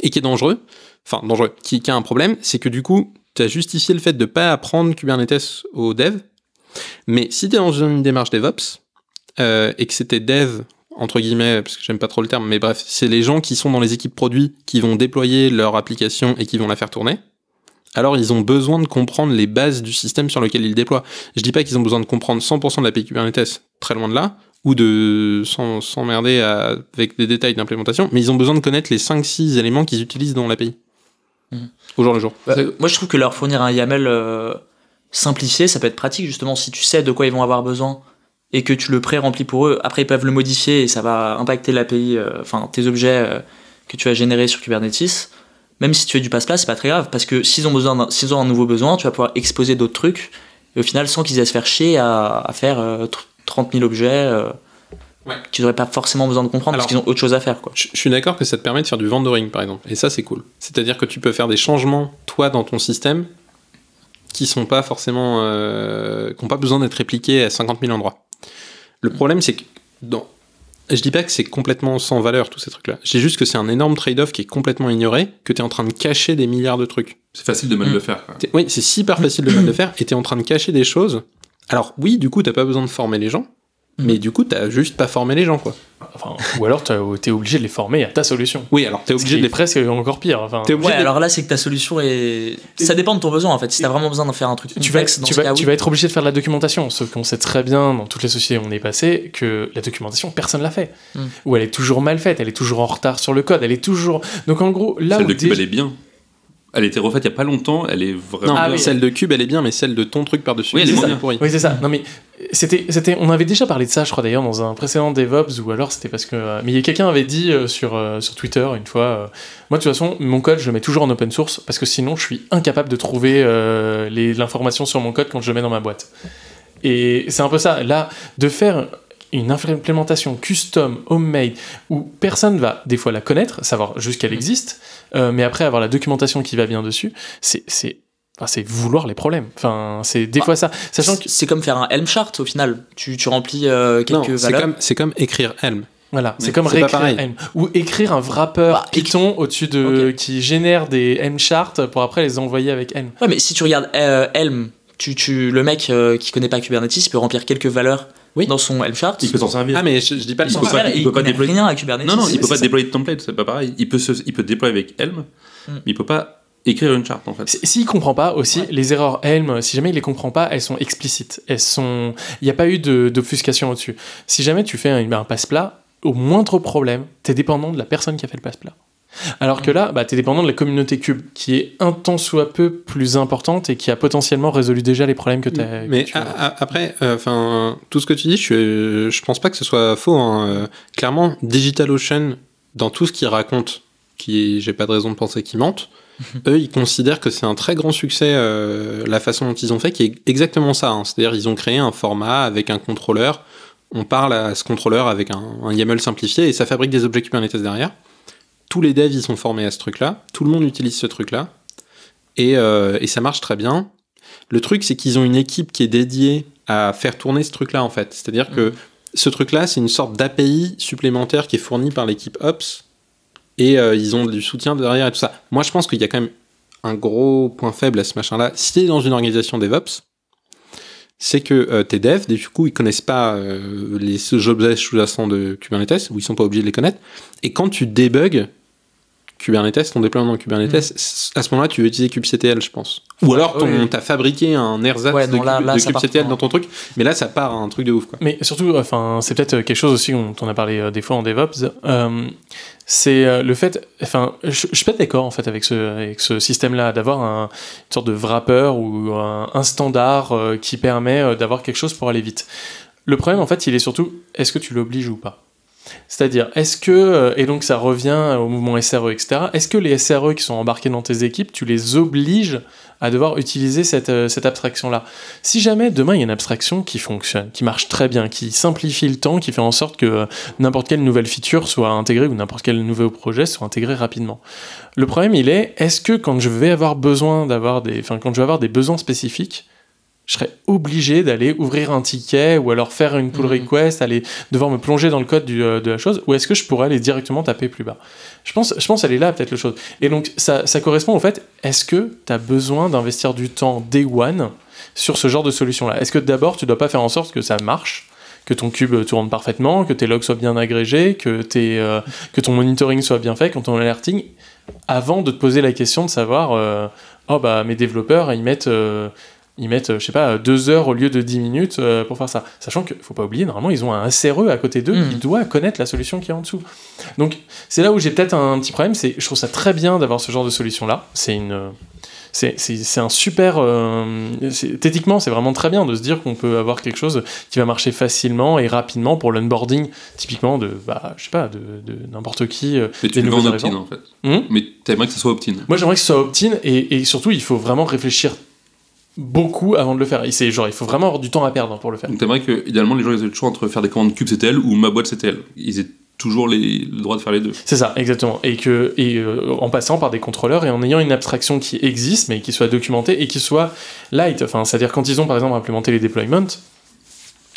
Et qui est dangereux. Enfin, dangereux. Qui, a un problème, c'est que du coup, t'as justifié le fait de pas apprendre Kubernetes aux devs. Mais si t'es dans une démarche DevOps, euh, et que c'était dev, entre guillemets, parce que j'aime pas trop le terme, mais bref, c'est les gens qui sont dans les équipes produits qui vont déployer leur application et qui vont la faire tourner. Alors ils ont besoin de comprendre les bases du système sur lequel ils déploient. Je dis pas qu'ils ont besoin de comprendre 100% de l'API Kubernetes, très loin de là, ou de s'emmerder avec des détails d'implémentation, mais ils ont besoin de connaître les 5-6 éléments qu'ils utilisent dans l'API. Mhm. Au jour le jour. Bah, moi, je trouve que leur fournir un YAML euh, simplifié, ça peut être pratique justement si tu sais de quoi ils vont avoir besoin et que tu le pré-remplis pour eux, après ils peuvent le modifier et ça va impacter l'API, euh, enfin tes objets euh, que tu as générés sur Kubernetes. Même si tu fais du passe-plat, c'est pas très grave parce que s'ils ont besoin, d'un- s'ils ont un nouveau besoin, tu vas pouvoir exposer d'autres trucs et au final sans qu'ils aient à se faire chier à, à faire euh, 30 000 objets euh, Ouais. qu'ils n'auraient pas forcément besoin de comprendre Alors- parce qu'ils ont autre chose à faire quoi. Je je suis d'accord que ça te permet de faire du vendoring, par exemple. Et ça, c'est cool. C'est-à-dire que tu peux faire des changements, toi, dans ton système, qui sont pas forcément. euh, qui n'ont pas besoin d'être répliqués à 50 000 endroits. Le problème, c'est que. Dans... Je dis pas que c'est complètement sans valeur, tous ces trucs-là. Je dis juste que c'est un énorme trade-off qui est complètement ignoré, que tu es en train de cacher des milliards de trucs. C'est facile de mal Mm. le faire. quoi. Oui, c'est super facile de mal le faire, et tu es en train de cacher des choses. Alors, oui, du coup, t'as pas besoin de former les gens, mais du coup, t'as juste pas formé les gens, quoi. Enfin, ou alors t'es obligé de les former à ta solution. Oui, alors t'es Ce obligé qui de est les presque encore pire. Enfin, T'es obligé Ouais, de- alors là c'est que ta solution est. Ça dépend de ton besoin en fait. Si t'as vraiment besoin d'en faire un truc tu vas, dans tu, ce vas, cas, tu oui. vas être obligé de faire de la documentation, sauf qu'on sait très bien dans toutes les sociétés où on est passé que la documentation, personne l'a fait. Mm. Ou elle est toujours mal faite, elle est toujours en retard sur le code, elle est toujours. Donc en gros, là Celle où de Cube, dé- elle est bien. Elle a été refaite il y a pas longtemps, elle est vraiment Non, Ah bien. oui. celle de Cube, elle est bien, mais celle de ton truc par-dessus, Oui, elle est c'est moins ça, bien. pourri. Oui, c'est ça. Non, mais c'était, c'était, on avait déjà parlé de ça, je crois d'ailleurs, dans un précédent DevOps, ou alors c'était parce que. euh, mais il y a quelqu'un avait dit euh, sur, euh, sur Twitter une fois euh, Moi, de toute façon, mon code, je le mets toujours en open source, parce que sinon, je suis incapable de trouver euh, les, l'information sur mon code quand je le mets dans ma boîte. Et c'est un peu ça. Là, de faire une implémentation custom, homemade, où personne va des fois la connaître, savoir juste qu'elle existe, euh, mais après avoir la documentation qui va bien dessus, c'est. c'est Enfin, c'est vouloir les problèmes. Enfin, c'est des Bah, fois ça. Sachant que C'est comme faire un Helm chart au final. Tu, tu remplis euh, Non, quelques c'est valeurs. comme, c'est comme écrire Helm. Voilà, c'est comme réécrire. Helm. Ou écrire un wrapper Bah, Python au-dessus de. qui génère des Helm charts pour après les envoyer avec Helm. Ouais, mais si tu regardes euh, Helm, tu, tu, le mec euh, qui connaît pas Kubernetes, il peut remplir quelques valeurs Oui. dans son Helm chart. Il peut s'en servir. Ah, mais je, je dis pas le Il peut pas- il il peut pas déployer- rien à Kubernetes. non, non, il peut pas ça. déployer de template, c'est pas pareil. Il peut, se, il peut déployer avec Helm, Mm. mais il peut pas écrire une charte en fait. S'il comprend pas aussi, les erreurs Helm, si jamais il les comprend pas, elles sont explicites. Elles sont. Il n'y a pas eu d'obfuscation au-dessus. Si jamais tu fais un, un passe-plat, au moindre problème, t'es dépendant de la personne qui a fait le passe-plat. Alors que là, bah, t'es dépendant de la communauté Cube, qui est un tant soit peu plus importante et qui a potentiellement résolu déjà les problèmes que Mais tu as. a- après, euh, enfin, tout ce que tu dis, je, je pense pas que ce soit faux. hein. Euh, Clairement, DigitalOcean, dans tout ce qu'ils racontent, qui j'ai pas de raison de penser qu'ils mentent, eux, ils considèrent que c'est un très grand succès euh, la façon dont ils ont fait, qui est exactement ça. hein. C'est-à-dire, ils ont créé un format avec un contrôleur. On parle à ce contrôleur avec un, un YAML simplifié et ça fabrique des objets Kubernetes derrière. Tous les devs, ils sont formés à ce truc-là. Tout le monde utilise ce truc-là. Et, euh, et ça marche très bien. Le truc, c'est qu'ils ont une équipe qui est dédiée à faire tourner ce truc-là, en fait. C'est-à-dire que ce truc-là, c'est une sorte d'API supplémentaire qui est fournie par l'équipe Ops. Et euh, ils ont du soutien derrière et tout ça. Moi, je pense qu'il y a quand même un gros point faible à ce machin-là. Si t'es dans une organisation DevOps, c'est que euh, tes devs, du coup, ils connaissent pas euh, les objets sous-jacents de Kubernetes, ou ils sont pas obligés de les connaître. Et quand tu débugs Kubernetes, ton déploiement dans Kubernetes, c- à ce moment-là, tu veux utiliser kubectl, je pense. Ou alors, Oui. t'as fabriqué un ersatz Ouais, de, non, là- kube- là, de ça part kubectl dans ton truc, mais là, ça part à un truc de ouf, quoi. Mais surtout, enfin, c'est peut-être quelque chose aussi dont on a parlé euh, des fois en DevOps. euh, c'est euh, le fait, enfin, je, je suis pas d'accord en fait avec ce, système-là, d'avoir un, une sorte de wrapper ou un, standard euh, qui permet euh, d'avoir quelque chose pour aller vite. Le problème, en fait, il est surtout, est-ce que tu l'obliges ou pas? C'est-à-dire, est-ce que, et donc ça revient au mouvement SRE, etc., est-ce que les SRE qui sont embarqués dans tes équipes, tu les obliges à devoir utiliser cette, euh, cette abstraction-là Si jamais demain il y a une abstraction qui fonctionne, qui marche très bien, qui simplifie le temps, qui fait en sorte que euh, n'importe quelle nouvelle feature soit intégrée ou n'importe quel nouveau projet soit intégré rapidement. Le problème il est, est-ce que quand je vais avoir besoin d'avoir des, enfin quand je vais avoir des besoins spécifiques, je serais obligé d'aller ouvrir un ticket ou alors faire une pull Mhm. request, aller devoir me plonger dans le code du, euh, de la chose, ou est-ce que je pourrais aller directement taper plus bas? Je pense, je pense elle est là peut-être le chose. Et donc ça, ça correspond au fait, est-ce que tu as besoin d'investir du temps day one sur ce genre de solution-là? Est-ce que d'abord tu dois pas faire en sorte que ça marche que ton cube tourne parfaitement, que tes logs soient bien agrégés, que, tes, euh, que ton monitoring soit bien fait, que ton alerting, avant de te poser la question de savoir, euh, oh bah mes développeurs, ils mettent, euh, ils mettent, euh, je sais pas, deux heures au lieu de 10 minutes euh, pour faire ça. Sachant qu'il faut pas oublier, normalement, ils ont un SRE à côté d'eux Mhm. qui doit connaître la solution qui est en dessous. Donc, c'est là où j'ai peut-être un petit problème, c'est je trouve ça très bien d'avoir ce genre de solution-là. C'est une, c'est c'est- c'est un super. euh, c'est- Techniquement, c'est vraiment très bien de se dire qu'on peut avoir quelque chose qui va marcher facilement et rapidement pour l'onboarding, typiquement de, bah, je sais pas, de, de n'importe qui. euh, Mais tu des le vends opt-in en fait. Hmm? Mais t'aimerais que ça soit opt-in. Moi, j'aimerais que ce soit opt-in et, et surtout, il faut vraiment réfléchir beaucoup avant de le faire. C'est genre, il faut vraiment avoir du temps à perdre pour le faire. Donc t'aimerais que, idéalement, les gens ils aient le choix entre faire des commandes cube CTL ou ma boîte CTL. Ils aient toujours les, le droit de faire les deux. C'est ça, exactement. Et, que, et euh, en passant par des contrôleurs et en ayant une abstraction qui existe, mais qui soit documentée et qui soit light. Enfin, c'est-à-dire quand ils ont par exemple implémenté les deployments,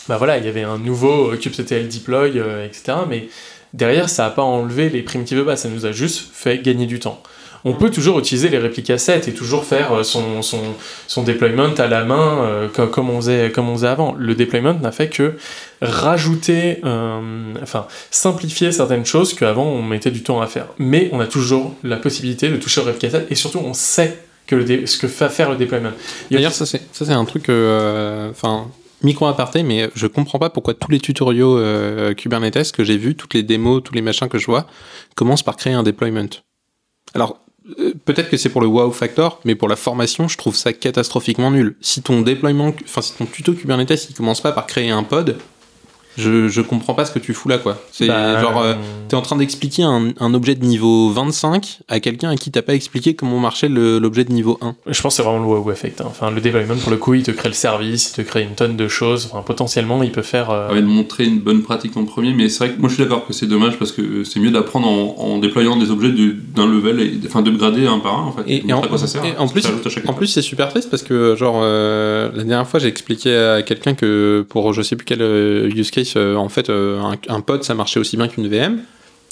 bah voilà, il y avait un nouveau euh, kubectl deploy, euh, etc. Mais derrière, ça n'a pas enlevé les primitives basses, ça nous a juste fait gagner du temps. On peut toujours utiliser les réplicas 7 et toujours faire euh, son, son, son deployment à la main euh, co- comme, on faisait, comme on faisait avant. Le deployment n'a fait que rajouter, euh, enfin simplifier certaines choses qu'avant on mettait du temps à faire. Mais on a toujours la possibilité de toucher au replica 7 et surtout on sait que ce que va faire le deployment. D'ailleurs, ça c'est un truc, enfin micro aparté, mais je comprends pas pourquoi tous les tutoriaux Kubernetes que j'ai vus, toutes les démos, tous les machins que je vois, commencent par créer un deployment. Alors peut-être que c'est pour le wow factor, mais pour la formation, je trouve ça catastrophiquement nul. Si ton déploiement, enfin si ton tuto Kubernetes, il commence pas par créer un pod, je je comprends pas ce que tu fous là quoi. C'est Bah, genre euh, T'es en train d'expliquer un, un objet de niveau 25 à quelqu'un à qui t'as pas expliqué comment marchait l'objet de niveau 1. Je pense que c'est vraiment le wow effect. hein. Enfin, le deployment, pour le coup, il te crée le service, il te crée une tonne de choses. Enfin, potentiellement, il peut faire. euh, Ouais, de montrer une bonne pratique en premier, mais c'est vrai que moi je suis d'accord que c'est dommage parce que c'est mieux d'apprendre en, en déployant des objets de- d'un level, et, enfin de grader un par un en fait. Et, en, quoi ça sert. et en plus, en plus c'est super triste parce que genre euh, la dernière fois j'ai expliqué à quelqu'un que pour je sais plus quel euh, use case euh, en fait euh, un, un pod ça marchait aussi bien qu'une VM.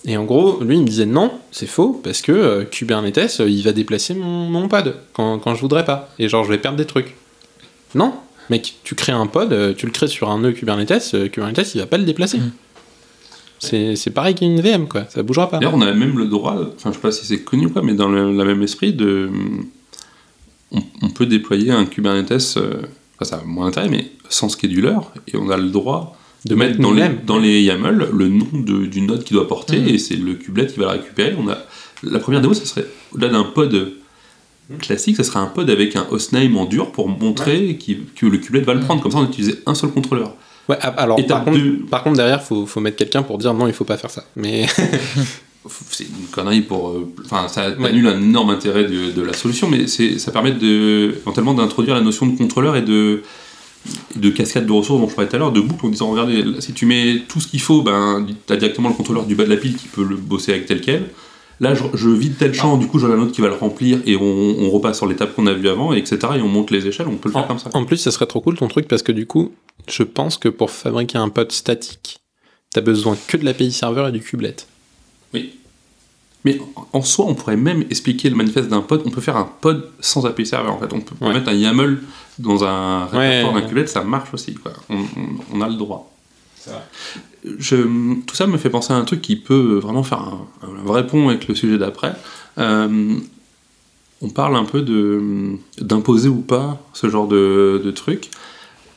Et en gros, lui, il me disait non, c'est faux, parce que euh, Kubernetes, euh, il va déplacer mon, mon pod quand, quand je voudrais pas. Et genre, je vais perdre des trucs. Non, mec, tu crées un pod, euh, tu le crées sur un nœud Kubernetes, euh, Kubernetes, il va pas le déplacer. Mm. C'est c'est pareil qu'une VM, quoi, ça bougera pas. D'ailleurs, on a même le droit, enfin, je sais pas si c'est connu ou pas, mais dans le, la même esprit, de, on, on peut déployer un Kubernetes, euh, enfin, ça a moins d'intérêt, mais sans scheduler, et on a le droit de, mettre dans les, dans les YAML le nom de- du node qui doit porter, Mhm. et c'est le kubelet qui va la récupérer. On a, la première démo, ça serait, au-delà d'un pod classique, ça serait un pod avec un hostname en dur pour montrer qu'il- que le kubelet va le prendre. Comme ça, on utilisait un seul contrôleur. Ouais, alors, par contre, deux. par contre, derrière, faut, faut mettre quelqu'un pour dire non, il faut pas faire ça. Mais c'est une connerie pour. euh, Enfin, ça Ouais. annule un énorme intérêt de, de la solution, mais c'est, ça permet de, éventuellement d'introduire la notion de contrôleur et de, de cascade de ressources dont je parlais tout à l'heure, de boucle en disant regardez, si tu mets tout ce qu'il faut, ben, tu as directement le contrôleur du bas de la pile qui peut le bosser avec tel quel. Là, je, je vide tel champ, du coup, j'en ai un autre qui va le remplir et on, on repasse sur l'étape qu'on a vue avant, et etc. Et on monte les échelles, on peut le faire en, comme ça. en plus, ça serait trop cool ton truc parce que du coup, je pense que pour fabriquer un pod statique, t'as besoin que de l'API serveur et du kubelet. Mais en soi, on pourrait même expliquer le manifeste d'un pod. On peut faire un pod sans API serveur en fait. On peut Ouais. mettre un YAML dans un répertoire Ouais. d'un kubelet, ça marche aussi. Quoi. On, on- on a le droit. C'est vrai. Je, tout ça me fait penser à un truc qui peut vraiment faire un, un vrai pont avec le sujet d'après. Euh, on parle un peu de d'imposer ou pas ce genre de, de truc.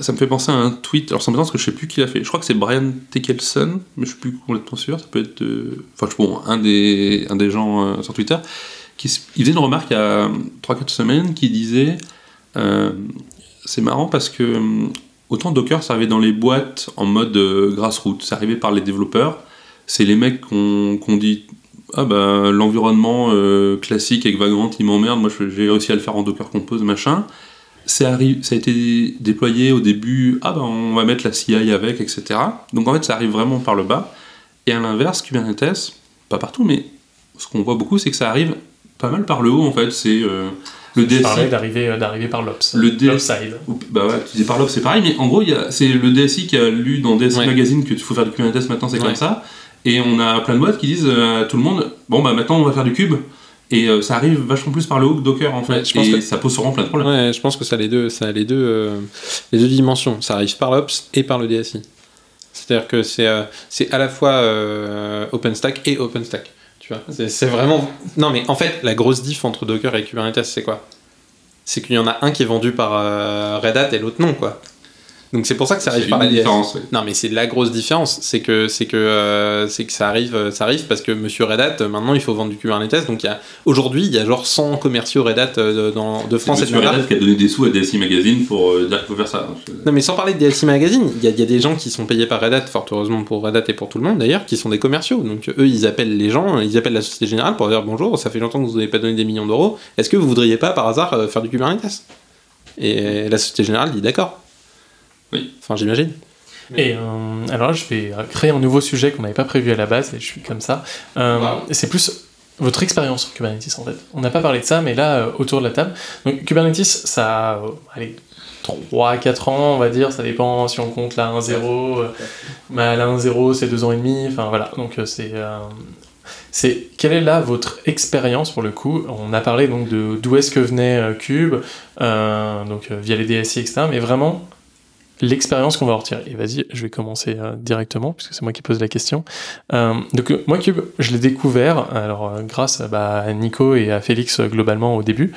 Ça me fait penser à un tweet. Alors, c'est embêtant parce que je sais plus qui l'a fait. Je crois que c'est Brian Tekelson, mais je suis plus complètement sûr. Ça peut être. euh, Enfin, bon, un des, un des gens euh, sur Twitter. Qui, il faisait une remarque il y a 3-4 semaines qui disait euh, C'est marrant parce que autant Docker, ça arrivait dans les boîtes en mode grassroots. C'est arrivé par les développeurs. C'est les mecs qu'on qu'on dit ah bah l'environnement classique avec Vagrant il m'emmerde, moi j'ai réussi à le faire en Docker Compose machin. Ça a été déployé au début, ah bah on va mettre la CI avec, etc. Donc en fait ça arrive vraiment par le bas. Et à l'inverse, Kubernetes, pas partout, mais ce qu'on voit beaucoup c'est que ça arrive pas mal par le haut en fait. C'est euh, le DSI. parlais d'arriver euh, d'arriver par l'Ops. Le D- L'Opside. Ou- Bah ouais, tu dis par là, c'est pareil, mais en gros, c'est le DSI qui a lu dans DSI Ouais. Magazine que tu faut faire du Kubernetes maintenant, c'est Ouais. comme ça. Et on a plein de boîtes qui disent euh, à tout le monde, bon bah maintenant on va faire du cube. Et euh, ça arrive vachement plus par le haut que Docker en fait. Ouais, je pense et que- ça pose sûrement plein de problèmes. Ouais, je pense que ça a les deux, ça a les deux, euh, les deux dimensions. Ça arrive par l'Ops et par le DSI. C'est-à-dire que c'est euh, c'est à la fois euh, OpenStack et OpenStack. Tu vois, c'est vraiment. Non, mais en fait, la grosse diff entre Docker et Kubernetes, c'est quoi? C'est qu'il y en a un qui est vendu par Red Hat et l'autre non, quoi. Donc c'est pour ça que ça C'est arrive par la différence. Non, mais c'est la grosse différence, c'est que c'est que euh, c'est que ça arrive, euh, ça arrive parce que Monsieur Red Hat, euh, maintenant, il faut vendre du Kubernetes. Donc il y a aujourd'hui, il y a genre 100 commerciaux Red Hat euh, dans, de France et de. Red Hat qui a donné des sous à DSI Magazine pour euh, dire qu'il faut faire ça. Non, mais sans parler de DSI Magazine, il y, y a des gens qui sont payés par Red Hat, fort heureusement pour Red Hat et pour tout le monde d'ailleurs, qui sont des commerciaux. Donc eux, ils appellent les gens, ils appellent la Société Générale pour dire bonjour, ça fait longtemps que vous n'avez pas donné des millions d'euros. Est-ce que vous voudriez pas par hasard euh, faire du Kubernetes? Et la Société Générale dit d'accord. Oui. Enfin, j'imagine. Et euh, alors là, je vais créer un nouveau sujet qu'on n'avait pas prévu à la base, et je suis comme ça. Euh, Wow. C'est plus votre expérience sur Kubernetes en fait. On n'a pas parlé de ça, mais là, euh, autour de la table. Donc Kubernetes, ça a, euh, allez, 3-4 ans, on va dire, ça dépend si on compte la 1-0. euh, bah, la 1-0, c'est 2 ans et demi, enfin voilà. Donc euh, c'est. euh, c'est quelle est là votre expérience pour le coup? On a parlé donc de d'où est-ce que venait euh, Cube, euh, donc euh, via les DSI, etc. Mais vraiment, l'expérience qu'on va en retirer. Et vas-y, je vais commencer euh, directement, puisque c'est moi qui pose la question. Euh, donc, euh, moi, Cube, je l'ai découvert, alors, grâce bah, à Nico et à Félix, globalement, au début.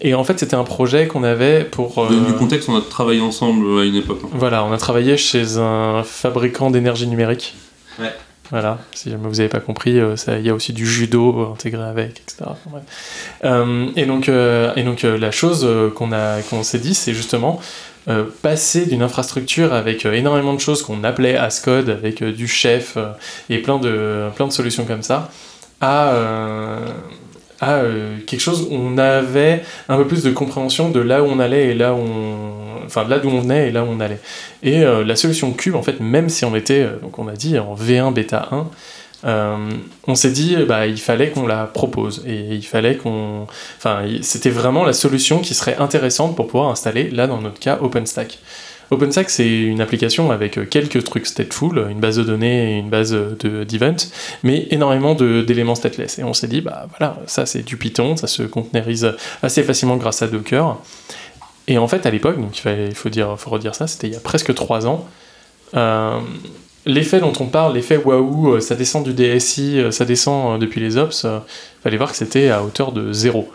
Et en fait, c'était un projet qu'on avait pour... Donne du contexte, on a travaillé ensemble à une époque. hein. voilà, on a travaillé chez un fabricant d'énergie numérique. Ouais. Voilà, si jamais vous n'avez pas compris, euh, il y a aussi du judo intégré avec, etc. Euh, et donc, euh, et donc la chose qu'on qu'on s'est dit, c'est justement euh, passer d'une infrastructure avec euh, énormément de choses qu'on appelait Ascode, avec euh, du chef et plein de, plein de solutions comme ça, à, à quelque chose où on avait un peu plus de compréhension de là où on allait et là où on... Enfin, là d'où on venait et là où on allait. Et la solution Cube, en fait, même si on était, donc on a dit, en V1, bêta 1, euh, on s'est dit, bah, il fallait qu'on la propose. Et il fallait qu'on... Enfin, c'était vraiment la solution qui serait intéressante pour pouvoir installer, là, dans notre cas, OpenStack. OpenStack, c'est une application avec euh, quelques trucs stateful, une base de données et une base de- d'events, mais énormément d'éléments stateless. Et on s'est dit, bah voilà, ça c'est du Python, ça se containerise assez facilement grâce à Docker. Et en fait, à l'époque, il faut, dire, faut redire ça, c'était il y a presque trois ans, euh, l'effet dont on parle, l'effet waouh, euh, ça descend du DSI, euh, ça descend euh, depuis les ops, fallait voir que c'était à hauteur de zéro.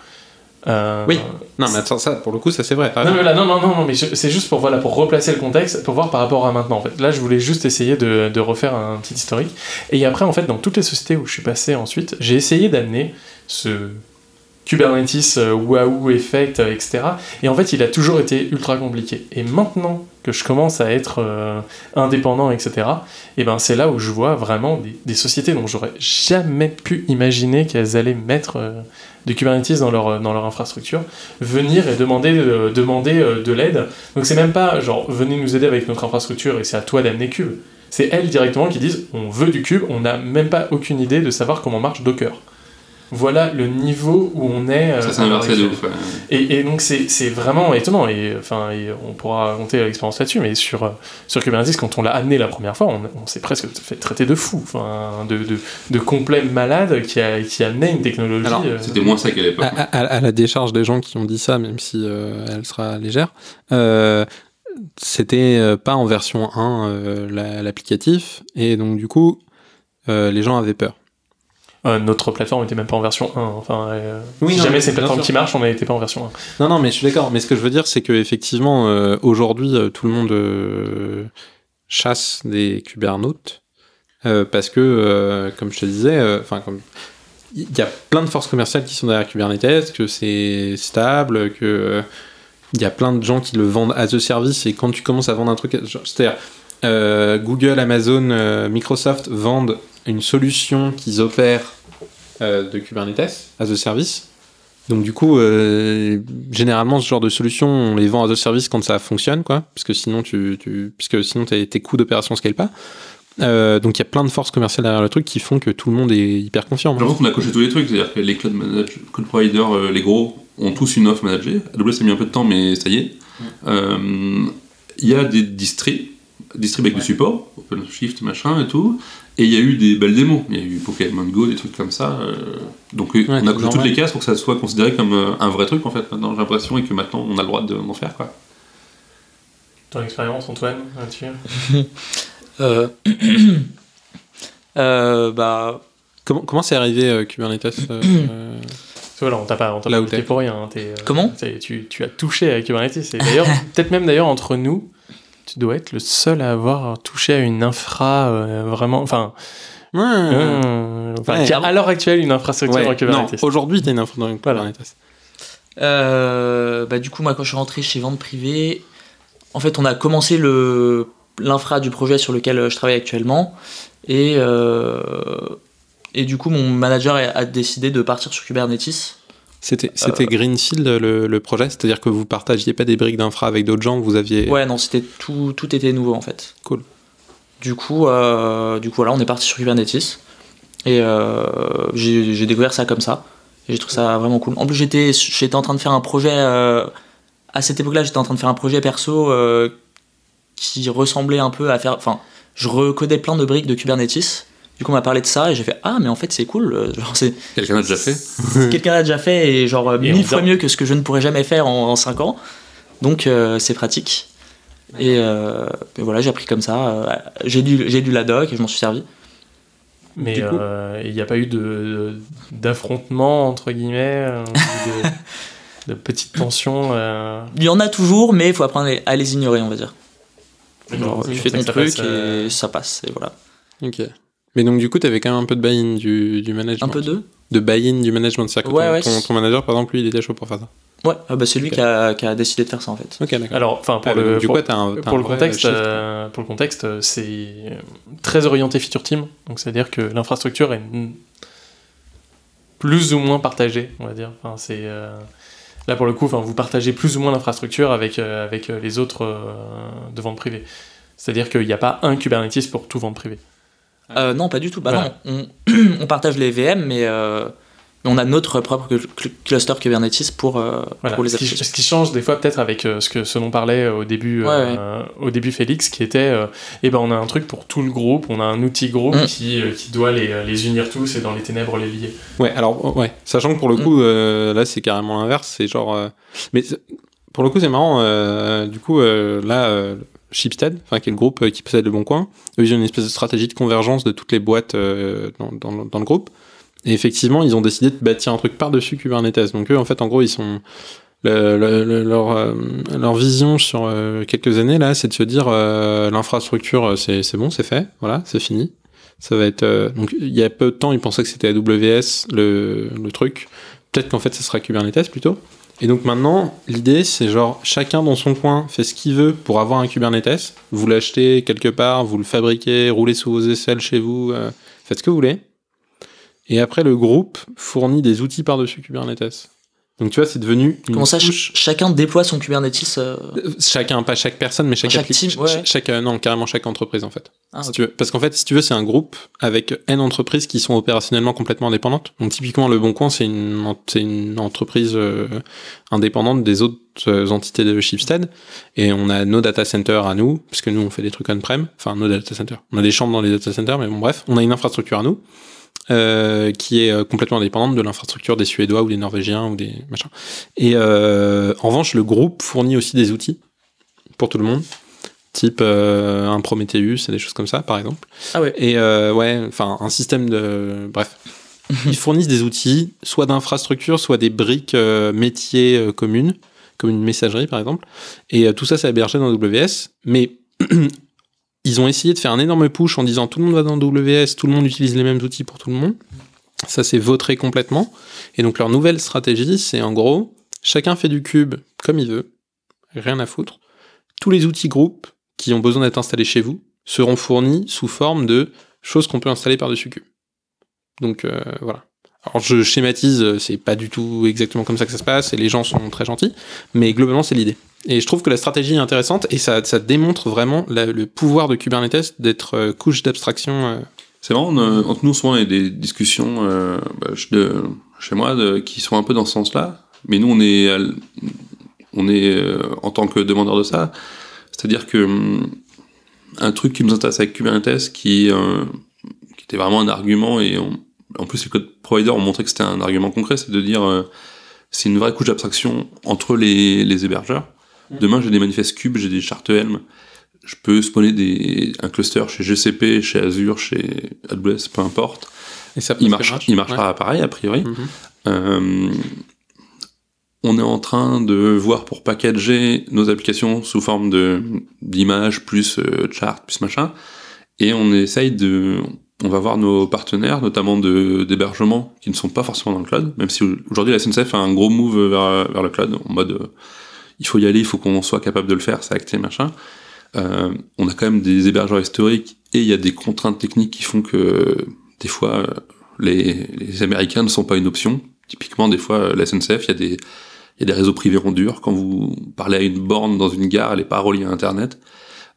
Euh, Oui. Non, mais attends, ça, pour le coup, ça c'est vrai. non, mais là, non, non, non, non, mais c'est juste pour, voilà, pour replacer le contexte, pour voir par rapport à maintenant. En fait. Là, je voulais juste essayer de, de refaire un petit historique. Et après, en fait, dans toutes les sociétés où je suis passé ensuite, j'ai essayé d'amener ce Kubernetes, euh, Wahoo Effect, euh, etc. Et en fait, il a toujours été ultra compliqué. Et maintenant que je commence à être euh, indépendant, etc., et ben c'est là où je vois vraiment des, sociétés dont j'aurais jamais pu imaginer qu'elles allaient mettre euh, du Kubernetes dans leur, dans leur infrastructure, venir et demander, demander de l'aide. Donc c'est même pas genre venez nous aider avec notre infrastructure et c'est à toi d'amener Cube. C'est elles directement qui disent on veut du Cube, on n'a même pas aucune idée de savoir comment marche Docker. Voilà le niveau où on est. euh, Ça à l'heure inversé de ouf. ouais. Et, et donc c'est c'est vraiment étonnant et enfin et on pourra raconter l'expérience là-dessus mais sur euh, sur Kubernetes quand on l'a amené la première fois on, on s'est presque fait traiter de fou enfin de, de, de complet malade qui a qui amenait une technologie Alors, euh, C'était moins ça qu'à l'époque. À, à- à la décharge des gens qui ont dit ça, même si euh, elle sera légère, euh, c'était euh, pas en version 1 euh, la- l'applicatif, et donc du coup, euh, les gens avaient peur. Euh, notre plateforme était même pas en version 1 enfin euh, Oui, si non, jamais mais c'est une plateforme qui marche on n'était pas en version 1 Non, non, mais je suis d'accord. Mais ce que je veux dire, c'est que effectivement, euh, aujourd'hui, tout le monde chasse des kubernautes euh, parce que, comme je te disais, enfin, comme il y a plein de forces commerciales qui sont derrière Kubernetes, que c'est stable, que il y a plein de gens qui le vendent as a service et quand tu commences à vendre un truc, c'est-à-dire Google, Amazon, Microsoft vendent une solution qu'ils opèrent euh, de Kubernetes as a service. Donc du coup, euh, généralement, ce genre de solution, on les vend as a service quand ça fonctionne, quoi, parce que sinon, tu, tu, puisque sinon tes, tes coûts d'opération scalent pas. Euh, donc il y a plein de forces commerciales derrière le truc qui font que tout le monde est hyper confiant. J'ai l'impression qu'on a coché tous les trucs, c'est-à-dire que les cloud, manage- cloud providers, euh, les gros, ont tous une offre managée. AWS a mis un peu de temps, mais ça y est. Euh, Il y a des distris, distris avec du support, OpenShift, machin et tout. Et il y a eu des belles démos. Il y a eu Pokémon Go, des trucs comme ça. euh, donc Ouais, on a toutes normal. les cases pour que ça soit considéré comme euh, un vrai truc en fait. Maintenant, j'ai l'impression et que maintenant on a le droit de- d'en faire quoi. ton expérience Antoine là-dessus? Euh, euh, bah, Comment comment c'est arrivé euh, Kubernetes voilà on t'a pas on t'a Là pas pour rien hein, Comment? tu, tu as touché à Kubernetes et d'ailleurs peut-être même d'ailleurs entre nous tu dois être le seul à avoir touché à une infra euh, vraiment, enfin, Ouais. euh, enfin, Ouais. qui a à l'heure actuelle une infrastructure Ouais, en non, Kubernetes. aujourd'hui, t'as une info dans Voilà. Kubernetes. Euh, bah, du coup, moi, quand je suis rentré chez Vente Privée, en fait, on a commencé le l'infra du projet sur lequel je travaille actuellement. Et, euh, et du coup, mon manager a décidé de partir sur Kubernetes. C'était, c'était Greenfield le, le projet, c'est-à-dire que vous partagiez pas des briques d'infra avec d'autres gens, vous aviez. Ouais, non, c'était tout, tout était nouveau en fait. Cool. Du coup, euh, du coup, voilà, on est parti sur Kubernetes. Et euh, j'ai découvert ça comme ça. Et j'ai trouvé ça vraiment cool. En plus, j'étais j'étais en train de faire un projet. euh, à cette époque-là, j'étais en train de faire un projet perso euh, qui ressemblait un peu à faire. Enfin, je recodais plein de briques de Kubernetes. Du coup, on m'a parlé de ça et j'ai fait Ah, mais en fait, c'est cool. euh, Genre, c'est Quelqu'un l'a déjà fait quelqu'un l'a déjà fait et genre euh, Et mille fois dort. mieux que ce que je ne pourrais jamais faire en, 5 ans. Donc euh, c'est pratique. Et, euh, et voilà, j'ai appris comme ça. j'ai lu, j'ai lu la doc et je m'en suis servi. Mais euh, il n'y a pas eu de d'affrontement entre guillemets, de, de petites tensions. euh, Il y en a toujours, mais il faut apprendre à les- ignorer, on va dire. Genre, tu fais ton truc passe, euh, et ça passe. Et voilà. Ok. Mais donc, du coup, t'avais quand même un peu de buy-in du, du management. Un peu de De buy-in du management. C'est-à-dire que Ouais, ton, ouais, ton, c'est- ton manager, par exemple, lui, il était chaud pour faire ça. Ouais, ah bah, c'est lui qui, a, qui a décidé de faire ça en fait. Ok, d'accord. Alors, enfin pour Ah, le pour- coup, t'as un, t'as pour un le contexte, euh, pour le contexte, c'est très orienté feature team. Donc, c'est-à-dire que l'infrastructure est plus ou moins partagée, on va dire. Enfin, c'est euh, là pour le coup, enfin, vous partagez plus ou moins l'infrastructure avec euh, avec les autres euh, de vente privée. C'est-à-dire qu'il n'y a pas un Kubernetes pour tout vente privée. Euh, non, pas du tout. Bah Voilà. non, on, on partage les VM, mais, euh, mais on a notre propre cl- cl- cluster Kubernetes pour, euh, Voilà. pour les ce, qui, applications. ce qui change des fois peut-être avec euh, ce que ce dont parlait au début, euh, au début Félix, qui était, euh, eh ben on a un truc pour tout le groupe, on a un outil groupe Mm. qui, euh, qui doit les, les unir tous et dans les ténèbres les lier. Ouais, alors, ouais. Sachant que pour le Mm. coup, euh, là, c'est carrément l'inverse. C'est genre. euh, Mais pour le coup, c'est marrant. euh, du coup, euh, là, euh, Shipstead, enfin, qui est le groupe euh, qui possède le Bon Coin, eux, ils ont une espèce de stratégie de convergence de toutes les boîtes euh, dans, le groupe. Et effectivement, ils ont décidé de bâtir un truc par-dessus Kubernetes. Donc, eux, en fait, en gros, ils sont. euh, leur vision sur quelques années, là, c'est de se dire l'infrastructure, c'est bon, c'est fait, voilà, c'est fini. Ça va être. donc, il y a peu de temps, ils pensaient que c'était AWS le truc. Peut-être qu'en fait, ça sera Kubernetes plutôt. Et donc maintenant, l'idée, c'est genre chacun dans son coin fait ce qu'il veut pour avoir un Kubernetes. Vous l'achetez quelque part, vous le fabriquez, roulez sous vos aisselles chez vous, euh, faites ce que vous voulez. Et après, le groupe fournit des outils par-dessus Kubernetes. Donc tu vois, c'est devenu une Comment ça, ch- chacun déploie son Kubernetes euh, Chacun, pas chaque personne, mais chaque, Chaque team, ouais, ch- ouais. chaque, euh, non, carrément chaque entreprise en fait. ah, Si ok. tu veux. Parce qu'en fait, si tu veux, c'est un groupe avec N entreprises qui sont opérationnellement complètement indépendantes. Donc typiquement, le Bon Coin, c'est une, en- c'est une entreprise euh, indépendante des autres euh, entités de Shipstead. Et on a nos data centers à nous, parce que nous, on fait des trucs on-prem. Enfin, nos data centers. On a des chambres dans les data centers, mais bon, bref, on a une infrastructure à nous. Euh, qui est euh, complètement indépendante de l'infrastructure des Suédois ou des Norvégiens ou des machins. Et euh, en revanche, le groupe fournit aussi des outils pour tout le monde, type euh, un Prometheus et des choses comme ça, par exemple. Ah ouais. Et ouais, enfin un système de, bref, ils fournissent des outils, soit d'infrastructure, soit des briques métiers communes, comme une messagerie par exemple. Et tout ça, c'est hébergé dans AWS, mais ils ont essayé de faire un énorme push en disant tout le monde va dans AWS, tout le monde utilise les mêmes outils pour tout le monde. Ça s'est vautré complètement. Et donc leur nouvelle stratégie, c'est en gros, chacun fait du cube comme il veut, rien à foutre. Tous les outils groupes qui ont besoin d'être installés chez vous seront fournis sous forme de choses qu'on peut installer par-dessus cube. Donc euh, voilà. Alors je schématise, euh, c'est pas du tout exactement comme ça que ça se passe, et les gens sont très gentils, mais globalement c'est l'idée. Et je trouve que la stratégie est intéressante, et ça, démontre vraiment le pouvoir de Kubernetes d'être euh, couche d'abstraction. euh, C'est marrant, on, entre nous, souvent, il y a des discussions bah, chez moi qui sont un peu dans ce sens-là. Mais nous, on est, en tant que demandeur de ça. C'est-à-dire que hum, un truc qui nous intéresse avec Kubernetes, qui, qui était vraiment un argument, et on- en plus, les code providers ont montré que c'était un argument concret, c'est de dire euh, c'est une vraie couche d'abstraction entre les, les hébergeurs. Demain, j'ai des manifestes cubes, j'ai des chartes Helm je peux spawner des, un cluster chez GCP, chez Azure, chez AWS, peu importe. et ça Il, marche, il marchera pareil, a priori. Mhm. Euh, on est en train de voir pour packager nos applications sous forme de d'images plus euh, chart plus machin, et on essaye de, on va voir nos partenaires, notamment d'hébergement, qui ne sont pas forcément dans le cloud, même si aujourd'hui la SNCF a un gros move vers, vers le cloud, en mode euh, il faut y aller, il faut qu'on soit capable de le faire, c'est acté machin. Euh, on a quand même des hébergeurs historiques et il y a des contraintes techniques qui font que des fois euh, les, les Américains ne sont pas une option. Typiquement, des fois, la SNCF, il y a des il y a des réseaux privés ronds Quand vous parlez à une borne dans une gare, elle est pas reliée à Internet.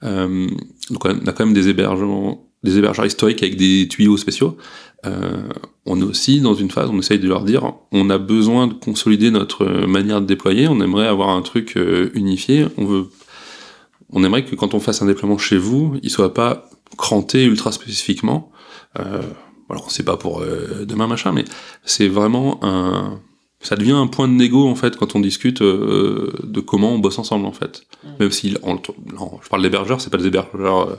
Euh, donc on a quand même des hébergements, des hébergeurs historiques avec des tuyaux spéciaux. Euh, on est aussi dans une phase, on essaye de leur dire, on a besoin de consolider notre manière de déployer. On aimerait avoir un truc euh, unifié. On veut, on aimerait que quand on fasse un déploiement chez vous, il soit pas cranté ultra spécifiquement. Euh, on sait pas pour euh, demain machin, mais c'est vraiment un ça devient un point de négo en fait quand on discute euh, de comment on bosse ensemble en fait. Même si je parle d'hébergeurs, c'est pas des hébergeurs euh,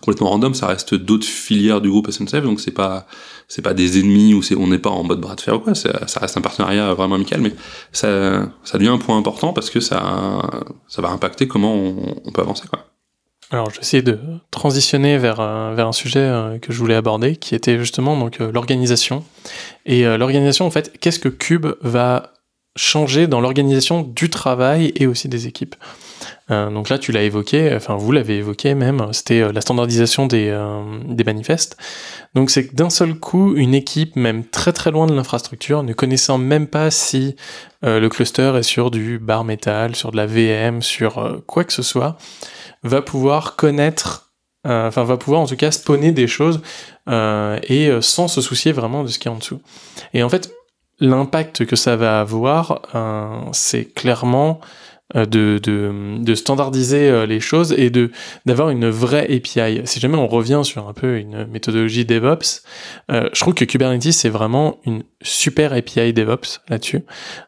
complètement random, ça reste d'autres filières du groupe SNCF, donc c'est pas c'est pas des ennemis ou c'est on n'est pas en mode bras de fer ou quoi. Ça, reste un partenariat vraiment amical, mais ça ça devient un point important parce que ça ça va impacter comment on, peut avancer quoi. Alors, je vais essayer de transitionner vers, un- vers un sujet euh, que je voulais aborder, qui était justement donc euh, l'organisation. Et euh, l'organisation, en fait, qu'est-ce que Cube va changer dans l'organisation du travail et aussi des équipes Euh, Donc là, tu l'as évoqué, enfin vous l'avez évoqué même, c'était euh, la standardisation des, euh, des manifestes. Donc c'est que d'un seul coup, une équipe, même très très loin de l'infrastructure, ne connaissant même pas si le cluster est sur du bar métal, sur de la VM, sur quoi que ce soit, va pouvoir connaître, enfin va pouvoir en tout cas spawner des choses et sans se soucier vraiment de ce qu'il y a en dessous. Et en fait, l'impact que ça va avoir, euh, c'est clairement euh, de, de, de standardiser euh, les choses et de d'avoir une vraie API. Si jamais on revient sur un peu une méthodologie DevOps, je trouve que Kubernetes c'est vraiment une super API DevOps là-dessus.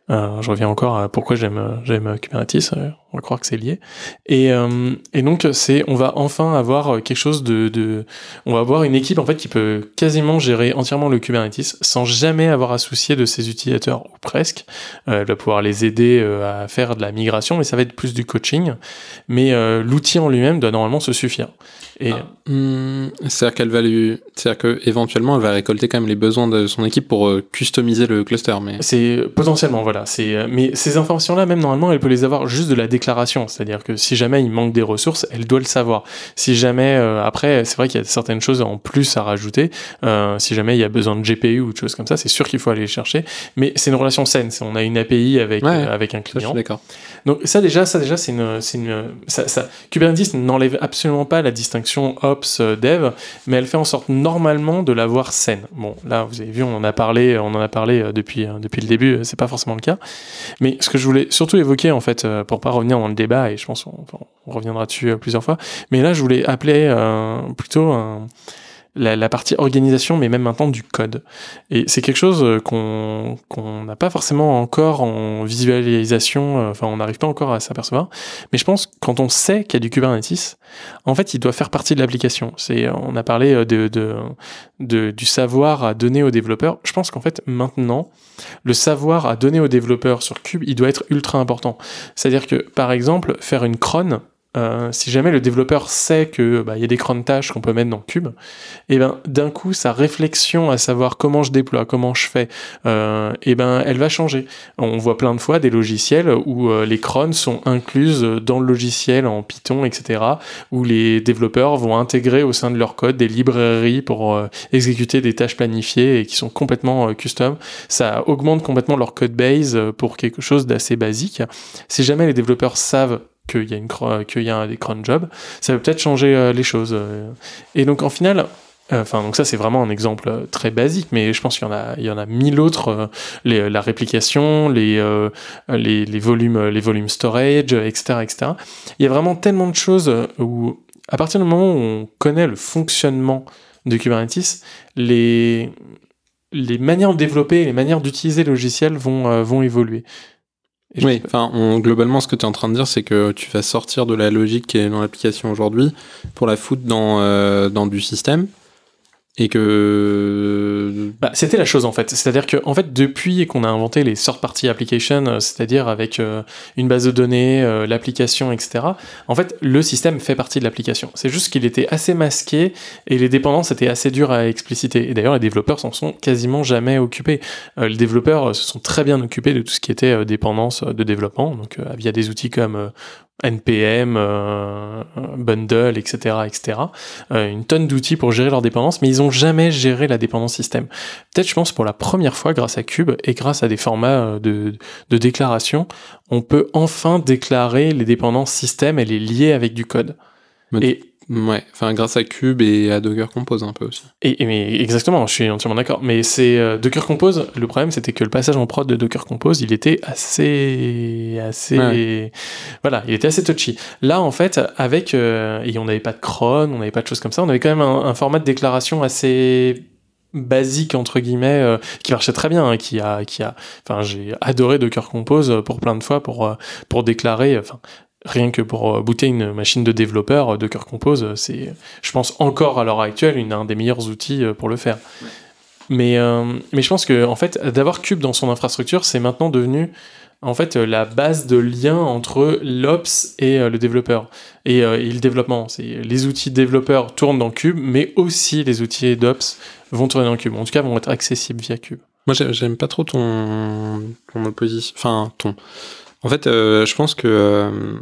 Je reviens encore à pourquoi j'aime j'aime Kubernetes. On va croire que c'est lié. Et, euh, et donc c'est on va enfin avoir quelque chose de, de on va avoir une équipe en fait qui peut quasiment gérer entièrement le Kubernetes sans jamais avoir à soucier de ses utilisateurs ou presque. Euh, elle va pouvoir les aider euh, à faire de la migration, mais ça va être plus du coaching. Mais l'outil en lui-même doit normalement se suffire. Et Ah. Hmm, c'est-à-dire qu'elle va lui, c'est-à-dire que éventuellement elle va récolter quand même les besoins de son équipe pour customiser le cluster, mais C'est potentiellement voilà. C'est mais ces informations-là, même normalement, elle peut les avoir juste de la déclaration. C'est-à-dire que si jamais il manque des ressources, elle doit le savoir. Si jamais euh, après, c'est vrai qu'il y a certaines choses en plus à rajouter. Euh, si jamais il y a besoin de GPU ou de choses comme ça, c'est sûr qu'il faut aller les chercher. Mais c'est une relation saine. On a une API avec Ouais. euh, avec un client. d'accord. Donc ça déjà, ça déjà, c'est une, une, ça, ça, Kubernetes n'enlève absolument pas la distinction ops dev, mais elle fait en sorte normalement de l'avoir saine. Bon, là, vous avez vu, on en a parlé, on en a parlé depuis depuis le début. C'est pas forcément le cas. Mais ce que je voulais surtout évoquer en fait, pour pas revenir dans le débat, et je pense on reviendra dessus euh, plusieurs fois. Mais là, je voulais appeler euh, plutôt un- la, la partie organisation, mais même maintenant du code. Et c'est quelque chose euh, qu'on qu'on n'a pas forcément encore en visualisation, euh, enfin on n'arrive pas encore à s'apercevoir. Mais je pense que quand on sait qu'il y a du Kubernetes, en fait il doit faire partie de l'application. C'est, on a parlé euh, de, de, de- du savoir à donner aux développeurs. Je pense qu'en fait maintenant, le savoir à donner aux développeurs sur Cube, il doit être ultra important. C'est-à-dire que par exemple, faire une cron, euh, si jamais le développeur sait que bah, il y a des cron tâches qu'on peut mettre dans Cube, et ben d'un coup sa réflexion à savoir comment je déploie, comment je fais, euh, et ben elle va changer. On voit plein de fois des logiciels où euh, les crons sont incluses dans le logiciel en Python, etc. Où les développeurs vont intégrer au sein de leur code des librairies pour exécuter des tâches planifiées et qui sont complètement custom. Ça augmente complètement leur code base pour quelque chose d'assez basique. Si jamais les développeurs savent qu'il y a une qu'il y a des cron jobs, ça peut peut-être changer euh, les choses. euh. Et donc en final, euh, Enfin, donc ça c'est vraiment un exemple très basique, mais je pense qu'il y en a, il y en a mille autres. la réplication, les, les, volumes, les volumes storage, etc., etc. Il y a vraiment tellement de choses où, à partir du moment où on connaît le fonctionnement de Kubernetes, les les manières de développer, les manières d'utiliser le logiciel vont vont évoluer. Et Oui, enfin, on- globalement, ce que tu es en train de dire, c'est que tu vas sortir de la logique qui est dans l'application aujourd'hui pour la foutre dans, euh, dans du système. Et que Bah, c'était la chose en fait. C'est-à-dire que en fait, depuis qu'on a inventé les third party applications, euh, c'est-à-dire avec euh, une base de données, euh, l'application, etc. En fait, le système fait partie de l'application. C'est juste qu'il était assez masqué et les dépendances étaient assez dures à expliciter. Et d'ailleurs, les développeurs s'en sont quasiment jamais occupés. Les développeurs se sont très bien occupés de tout ce qui était dépendance de développement, donc via des outils comme NPM, euh, Bundle, etc., etc. Euh, une tonne d'outils pour gérer leur dépendance, mais ils ont jamais géré la dépendance système. Peut-être, je pense, pour la première fois, grâce à Cube et grâce à des formats euh, de, de déclaration, on peut enfin déclarer les dépendances système et les lier avec du code. Mais- Et, ouais, enfin grâce à Cube et à Docker Compose un peu aussi. et, et- mais exactement, je suis entièrement d'accord. Mais c'est euh, Docker Compose. Le problème, c'était que le passage en prod de Docker Compose, il était assez, assez, Ouais. voilà, il était assez touchy. Là, en fait, avec euh, et on n'avait pas de cron, on n'avait pas de choses comme ça. On avait quand même un, un format de déclaration assez basique entre guillemets euh, qui marchait très bien hein, qui a qui a enfin j'ai adoré Docker Compose pour plein de fois pour pour déclarer enfin rien que pour euh, booter une machine de développeur euh, Docker Compose euh, c'est je pense encore à l'heure actuelle une un des meilleurs outils pour le faire mais euh, mais je pense que en fait d'avoir Cube dans son infrastructure c'est maintenant devenu en fait la base de lien entre l'ops et euh, le développeur et, euh, et le développement c'est les outils développeurs tournent dans Cube mais aussi les outils d'ops vont tourner dans Cube en tout cas vont être accessibles via Cube Moi, j'ai- j'aime pas trop ton, ton opposition. Enfin, ton. En fait, euh, je pense que euh,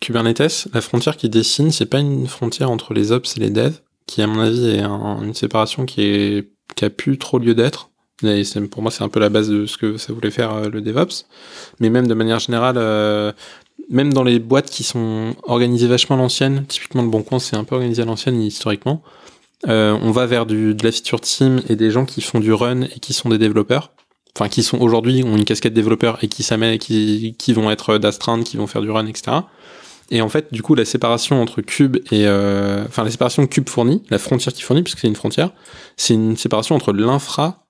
Kubernetes, la frontière qui dessine, c'est pas une frontière entre les ops et les devs, qui, à mon avis, est un- une séparation qui est a plus trop lieu d'être. Et pour moi, c'est un peu la base de ce que ça voulait faire euh, le DevOps. Mais même de manière générale, euh, même dans les boîtes qui sont organisées vachement à l'ancienne, typiquement le Bon Coin, c'est un peu organisé à l'ancienne historiquement. On va vers du, de la feature team et des gens qui font du run et qui sont des développeurs. Enfin, qui sont aujourd'hui ont une casquette développeur et qui vont être d'astreinte, qui vont faire du run, etc. Et en fait, du coup, la séparation entre cube et, euh, enfin, la séparation cube fournit, la frontière qui fournit, puisque c'est une frontière, c'est une séparation entre l'infra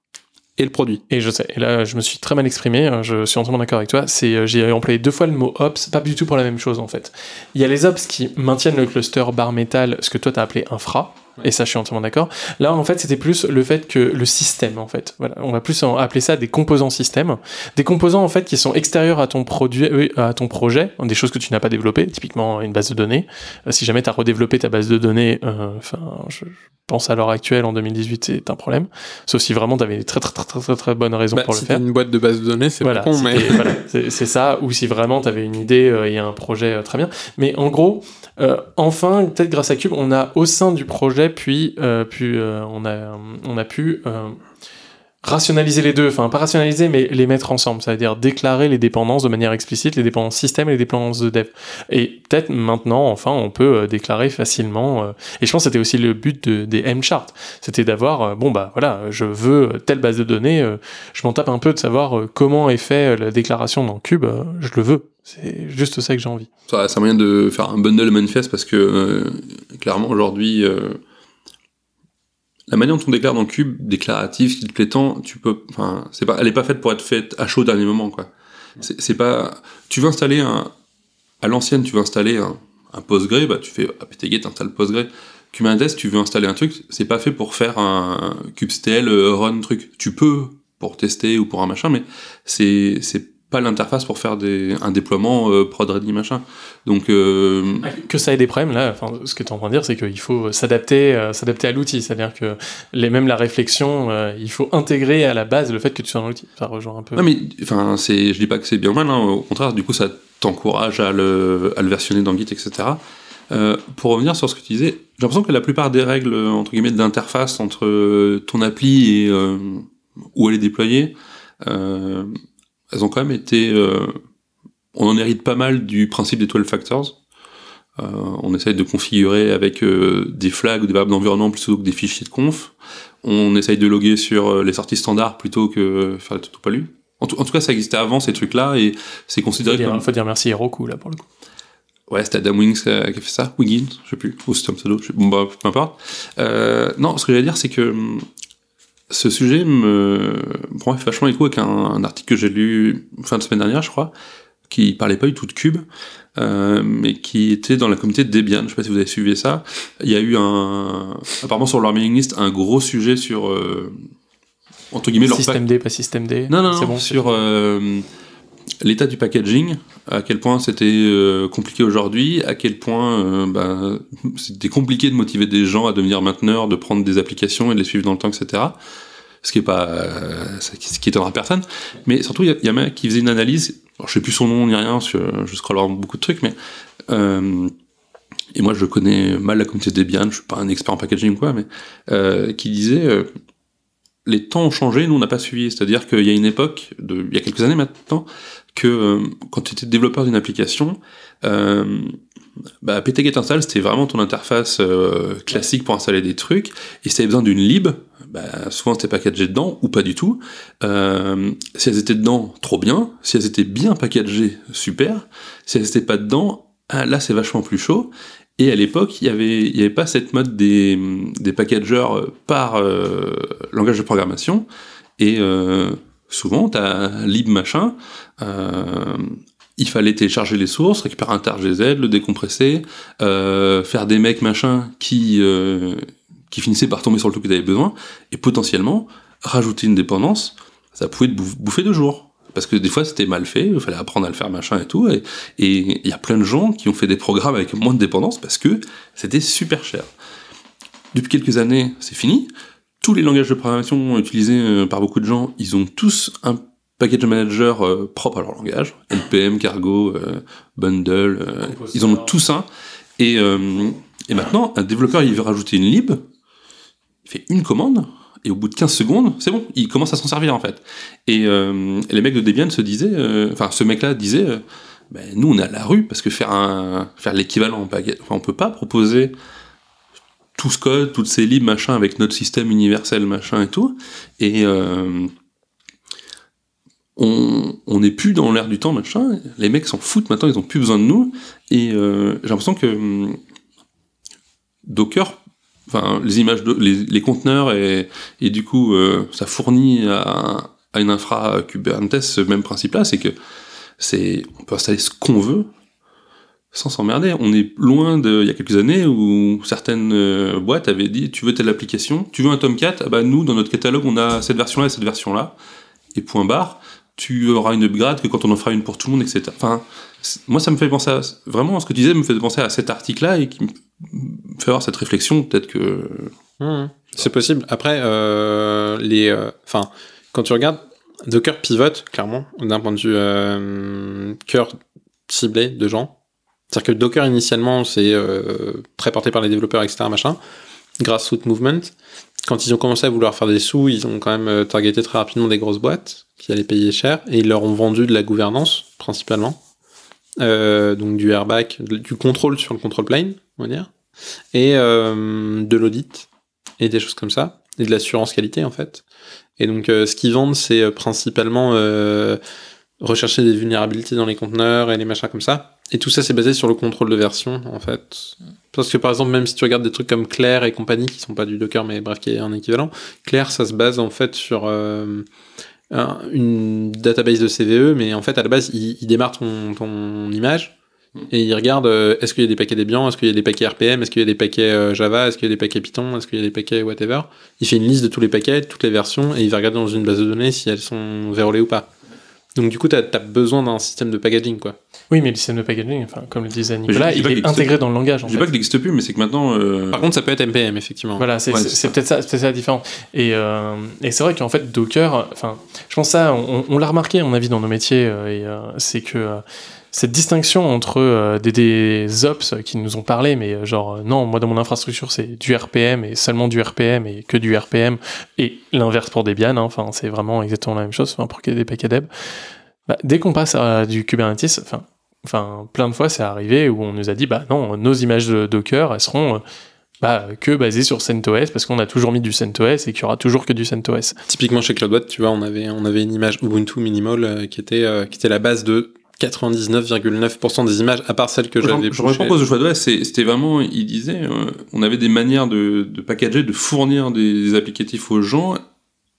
et le produit. Et je sais, et là je me suis très mal exprimé, euh, je suis entièrement d'accord avec toi, c'est euh, j'ai employé deux fois le mot ops, pas du tout pour la même chose en fait. Il y a les ops qui maintiennent le cluster bar metal, ce que toi t'as appelé infra, et ça je suis entièrement d'accord. Là en fait c'était plus le fait que le système en fait, voilà, on va plus appeler ça des composants système, des composants en fait qui sont extérieurs à ton produit, oui, à ton projet, des choses que tu n'as pas développées, typiquement une base de données. Euh, si jamais tu as redéveloppé ta base de données, euh, enfin je, pense à l'heure actuelle en 2018 c'est un problème, sauf si vraiment tu avais très très très très très, bonnes raisons Bah, pour le faire. une boîte de base de données, c'est Voilà, pas con, mais voilà, c'est ça, ou si vraiment tu avais une idée euh, et un projet euh, très bien. Mais en gros, euh, enfin, peut-être grâce à Cube, on a au sein du projet, puis, euh, puis euh, on, a, on a pu euh, rationaliser les deux, enfin pas rationaliser, mais les mettre ensemble, c'est-à-dire déclarer les dépendances de manière explicite, les dépendances système et les dépendances de dev. Et peut-être maintenant, enfin, on peut déclarer facilement. et je pense que c'était aussi le but de- des M-charts, c'était d'avoir, bon bah voilà, je veux telle base de données, je m'en tape un peu de savoir comment est fait la déclaration dans Cube, je le veux. C'est juste ça que j'ai envie. Ça, c'est un moyen de faire un bundle manifeste parce que clairement aujourd'hui, la manière dont on déclare dans Cube, déclaratif, style plaisant, tu peux, enfin, c'est pas, elle est pas faite pour être faite à chaud au dernier moment, quoi. C'est pas, tu veux installer un, à l'ancienne, tu veux installer un, un Postgre, bah tu fais apt-get, t'installes Postgre. Kubernetes, tu veux installer un truc, c'est pas fait pour faire un kubectl euh, run truc. Tu peux pour tester ou pour un machin, mais c'est c'est pas l'interface pour faire des, un déploiement euh, prod ready machin. Donc euh, Que ça ait des problèmes, là, enfin, ce que tu es en train de dire, c'est qu'il faut s'adapter euh, s'adapter à l'outil. C'est-à-dire que les, même la réflexion, euh, il faut intégrer à la base le fait que tu sois dans l'outil. Ça rejoint un peu. non mais enfin c'est, je dis pas que c'est bien ou mal, hein, au contraire, du coup ça t'encourage à le, à le versionner dans Git, etc. Euh, pour revenir sur ce que tu disais, j'ai l'impression que la plupart des règles entre guillemets d'interface entre euh, ton appli et euh, où elle est déployée, euh, elles ont quand même été. euh, on en hérite pas mal du principe des 12 factors. Euh, on essaye de configurer avec euh, des flags ou des variables d'environnement plutôt que des fichiers de conf. On essaye de loguer sur les sorties standards plutôt que faire des tout pas lu. En tout, en tout cas, ça existait avant ces trucs-là et c'est considéré comme. faut dire merci Heroku, là, pour le coup. Ouais, c'était Adam Wings qui a fait ça, Wiggins, je sais plus, ou c'était un pseudo, je sais, bon bah peu importe. Euh, non, ce que j'allais dire, c'est que hum, ce sujet me, fait vachement écho avec un, un article que j'ai lu fin de semaine dernière, je crois, qui parlait pas du tout de cube, euh, mais qui était dans la communauté de Debian. Je sais pas si vous avez suivi ça. Il y a eu un, apparemment sur leur mailing list, un gros sujet sur, euh, entre guillemets, leur Système D, pas système D. non, non, non, bon. sur euh, l'état du packaging, à quel point c'était euh, compliqué aujourd'hui, à quel point euh, bah, c'était compliqué de motiver des gens à devenir mainteneurs, de prendre des applications et de les suivre dans le temps, etc. Ce qui est pas, euh, ce qui étonnera personne. Mais surtout, il y, a- un mec qui faisait une analyse. Alors, je sais plus son nom ni rien, parce que je scrolle beaucoup de trucs, mais et moi je connais mal la communauté Debian, je suis pas un expert en packaging ou quoi, mais qui disait les temps ont changé, nous on n'a pas suivi. C'est-à-dire qu'il y a une époque, il y a quelques années maintenant, que euh, quand tu étais développeur d'une application, euh, bah, ptget install c'était vraiment ton interface euh, classique pour installer des trucs, et si tu besoin d'une lib, bah, souvent c'était packagé dedans ou pas du tout. Euh, si elles étaient dedans, trop bien. Si elles étaient bien packagées, super. Si elles étaient pas dedans, ah, là c'est vachement plus chaud. Et à l'époque, il y avait, y avait pas cette mode des, des packagers par langage de programmation. Et souvent, t'as lib machin. Euh, il fallait télécharger les sources, récupérer un tar GZ, le décompresser, euh, faire des mecs machin qui euh, qui finissaient par tomber sur le truc que t'avais besoin, et potentiellement rajouter une dépendance, ça pouvait te bouf- bouffer deux jours. Parce que des fois c'était mal fait, il fallait apprendre à le faire machin et tout, et il y a plein de gens qui ont fait des programmes avec moins de dépendance parce que c'était super cher. Depuis quelques années, c'est fini. Tous les langages de programmation utilisés par beaucoup de gens, ils ont tous un package manager euh, propre à leur langage. NPM, Cargo, euh, Bundle, euh, ils en ont tous un. Et, euh, et maintenant, un développeur, il veut rajouter une lib, il fait une commande, et au bout de 15 secondes, c'est bon, il commence à s'en servir en fait. Et, euh, et les mecs de Debian se disaient, euh, enfin ce mec-là disait, euh, ben, nous on est à la rue parce que faire un faire l'équivalent en paquet, enfin, on peut pas proposer tout ce code, toutes ces libres machin avec notre système universel machin et tout. Et euh, on n'est plus dans l'air du temps machin. Les mecs s'en foutent maintenant, ils ont plus besoin de nous. Et euh, j'ai l'impression que hum, Docker, enfin les images, les, conteneurs et, du coup euh, ça fournit à, à une infra Kubernetes ce même principe-là, c'est que c'est on peut installer ce qu'on veut sans s'emmerder. On est loin de il y a quelques années où certaines euh, boîtes avaient dit tu veux telle application, tu veux un Tomcat, ah bah nous dans notre catalogue on a cette version-là et cette version-là et point barre. Tu auras une upgrade que quand on en fera une pour tout le monde, etc. Enfin, moi ça me fait penser à vraiment ce que tu disais me fait penser à cet article-là et qui me fait avoir cette réflexion. Peut-être que Mhm. C'est possible. Après, euh, les, euh, enfin, quand tu regardes, Docker pivote clairement d'un point de vue euh, cœur ciblé de gens. C'est-à-dire que Docker initialement c'est euh, très porté par les développeurs, etc. Machin. Grassroots movement. Quand ils ont commencé à vouloir faire des sous, ils ont quand même euh, targeté très rapidement des grosses boîtes qui allaient payer cher et ils leur ont vendu de la gouvernance principalement. Euh, donc du airbag, du contrôle sur le control plane, on va dire, et euh, de l'audit et des choses comme ça, et de l'assurance qualité en fait. Et donc euh, ce qu'ils vendent, c'est euh, principalement rechercher des vulnérabilités dans les conteneurs et les machins comme ça. Et tout ça, c'est basé sur le contrôle de version en fait. Parce que par exemple, même si tu regardes des trucs comme Claire et compagnie, qui sont pas du Docker, mais bref, qui est un équivalent, Claire, ça se base en fait sur euh, un- une database de CVE, mais en fait, à la base, il, il démarre ton, ton image et il regarde euh, est-ce qu'il y a des paquets Debian, est-ce qu'il y a des paquets RPM, est-ce qu'il y a des paquets euh, Java, est-ce qu'il y a des paquets Python, est-ce qu'il y a des paquets whatever. Il fait une liste de tous les paquets, toutes les versions, et il va regarder dans une base de données si elles sont vérolées ou pas. Donc du coup, tu as, besoin d'un système de packaging, quoi. Oui, mais le système de packaging, enfin, comme le disait Nicolas, il est intégré dans le langage. En je dis pas qu'il n'existe plus, mais c'est que maintenant. euh, Par contre, ça peut être MPM, effectivement. Voilà, c'est Ouais, peut-être ça, ça la différence. Et, euh, et c'est vrai qu'en fait, Docker, enfin, je pense ça, on, on l'a remarqué, à mon avis, dans nos métiers, euh, et euh, c'est que euh, cette distinction entre euh, des, des ops qui nous ont parlé, mais euh, genre, euh, non, moi dans mon infrastructure, c'est du RPM et seulement du RPM et que du RPM, et l'inverse pour Debian, hein, enfin, c'est vraiment exactement la même chose, pour des paquets deb. Bah, dès qu'on passe à du Kubernetes, enfin, enfin, plein de fois, c'est arrivé où on nous a dit, bah non, nos images de Docker, elles seront bah, que basées sur CentOS parce qu'on a toujours mis du CentOS et qu'il y aura toujours que du CentOS. Typiquement chez CloudWatt, tu vois, on avait, on avait une image Ubuntu minimal qui, était, qui était la base de 99,9% des images, à part celles que j'avais je cause le choix de c'est- c'était vraiment, il disait, euh, on avait des manières de, de packager, de fournir des, des applicatifs aux gens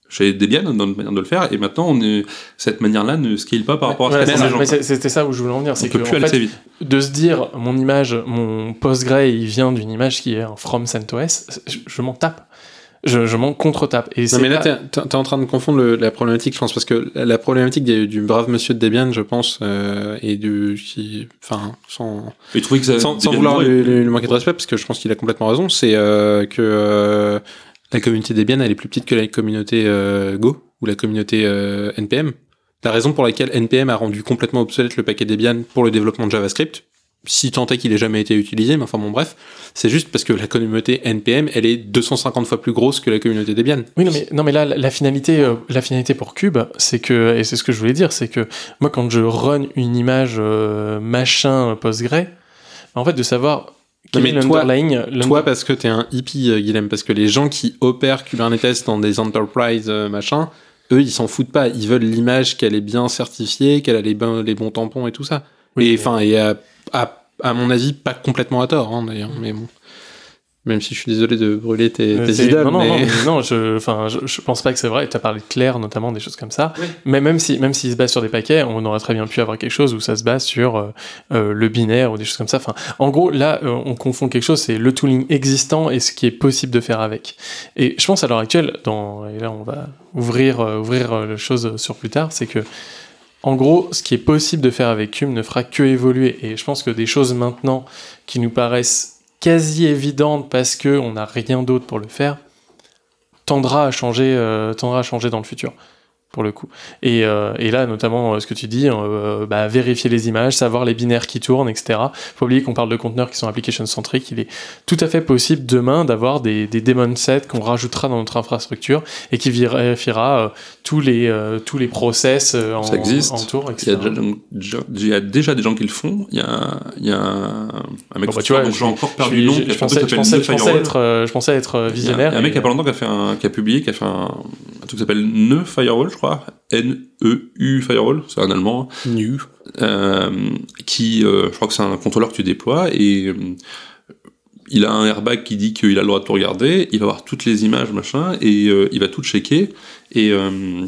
chez Debian dans notre manière de le faire, et maintenant on est, cette manière-là ne scale pas par rapport à ce mais c'est- C'était ça où je voulais en venir. C'est que plus en aller fait, assez vite. de se dire mon image, mon Postgre, il vient d'une image qui est un from CentOS, je, je m'en tape. Je, je m'en contre-tape. Et Non, mais là, pas- t'es t'es en train de confondre le- la problématique, je pense, parce que la, la problématique du, du brave monsieur de Debian, je pense, euh, et du, qui, enfin, sans, Et trouver que ça, sans, vouloir lui, lui- lui manquer de respect, parce que je pense qu'il a complètement raison, c'est euh, que euh, la communauté Debian, elle est plus petite que la communauté euh, Go ou la communauté euh, NPM. La raison pour laquelle NPM a rendu complètement obsolète le paquet Debian pour le développement de JavaScript, si tant est qu'il ait jamais été utilisé, mais enfin bon bref, c'est juste parce que la communauté NPM, elle est 250 fois plus grosse que la communauté Debian. Oui, non, mais, non, mais là, la, finalité, euh, la finalité pour Cube, c'est que, et c'est ce que je voulais dire, c'est que moi, quand je run une image euh, machin Postgre, en fait, de savoir quel mais toi- Toi, parce que t'es un hippie, euh, Guilhem, parce que les gens qui opèrent Kubernetes dans des enterprise euh, machin, eux, ils s'en foutent pas. Ils veulent l'image qu'elle est bien certifiée, qu'elle a les, bons- les bons tampons et tout ça. Oui, et enfin, et à, à, à mon avis, pas complètement à tort, hein, d'ailleurs. Mais bon. Même si je suis désolé de brûler tes, Euh, tes idoles, non, non, mais... non, non, je, enfin, je, je pense pas que c'est vrai. Tu as parlé de Claire, notamment, des choses comme ça. Mais même si, même se base sur des paquets, on aurait très bien pu avoir quelque chose où ça se base sur euh, euh, le binaire ou des choses comme ça. Enfin, en gros, là, euh, on confond quelque chose, c'est le tooling existant et ce qui est possible de faire avec. Et je pense à l'heure actuelle, dans, et là, on va ouvrir, euh, ouvrir les choses sur plus tard, c'est que, en gros, ce qui est possible de faire avec Cube ne fera que évoluer. Et je pense que des choses maintenant qui nous paraissent quasi évidentes parce que on n'a rien d'autre pour le faire, tendra à changer, euh, tendra à changer dans le futur, pour le coup. Et, euh, et là, notamment, euh, ce que tu dis, euh, bah, vérifier les images, savoir les binaires qui tournent, etc. Faut oublier qu'on parle de conteneurs qui sont application centriques. Il est tout à fait possible demain d'avoir des, des daemon sets qu'on rajoutera dans notre infrastructure et qui vérifiera tous les tous les process en, Ça existe. en tour, Il y, a etc. il y a déjà des gens qui le font. Il y a, il y a un, un mec Bon, bah, tu vois, j'ai encore perdu le nom, je- pensais, je je être, je pensais être visionnaire. Il y a un mec il y a pas longtemps qui a fait un, qui a publié, qui a fait un, un truc qui s'appelle Ne Firewall, je crois. N-E-U Firewall, c'est un allemand. Nu. euh, qui, euh, je crois que c'est un contrôleur que tu déploies et euh, il a un airbag qui dit qu'il a le droit de tout regarder, il va voir toutes les images, machin, et euh, il va tout checker et euh,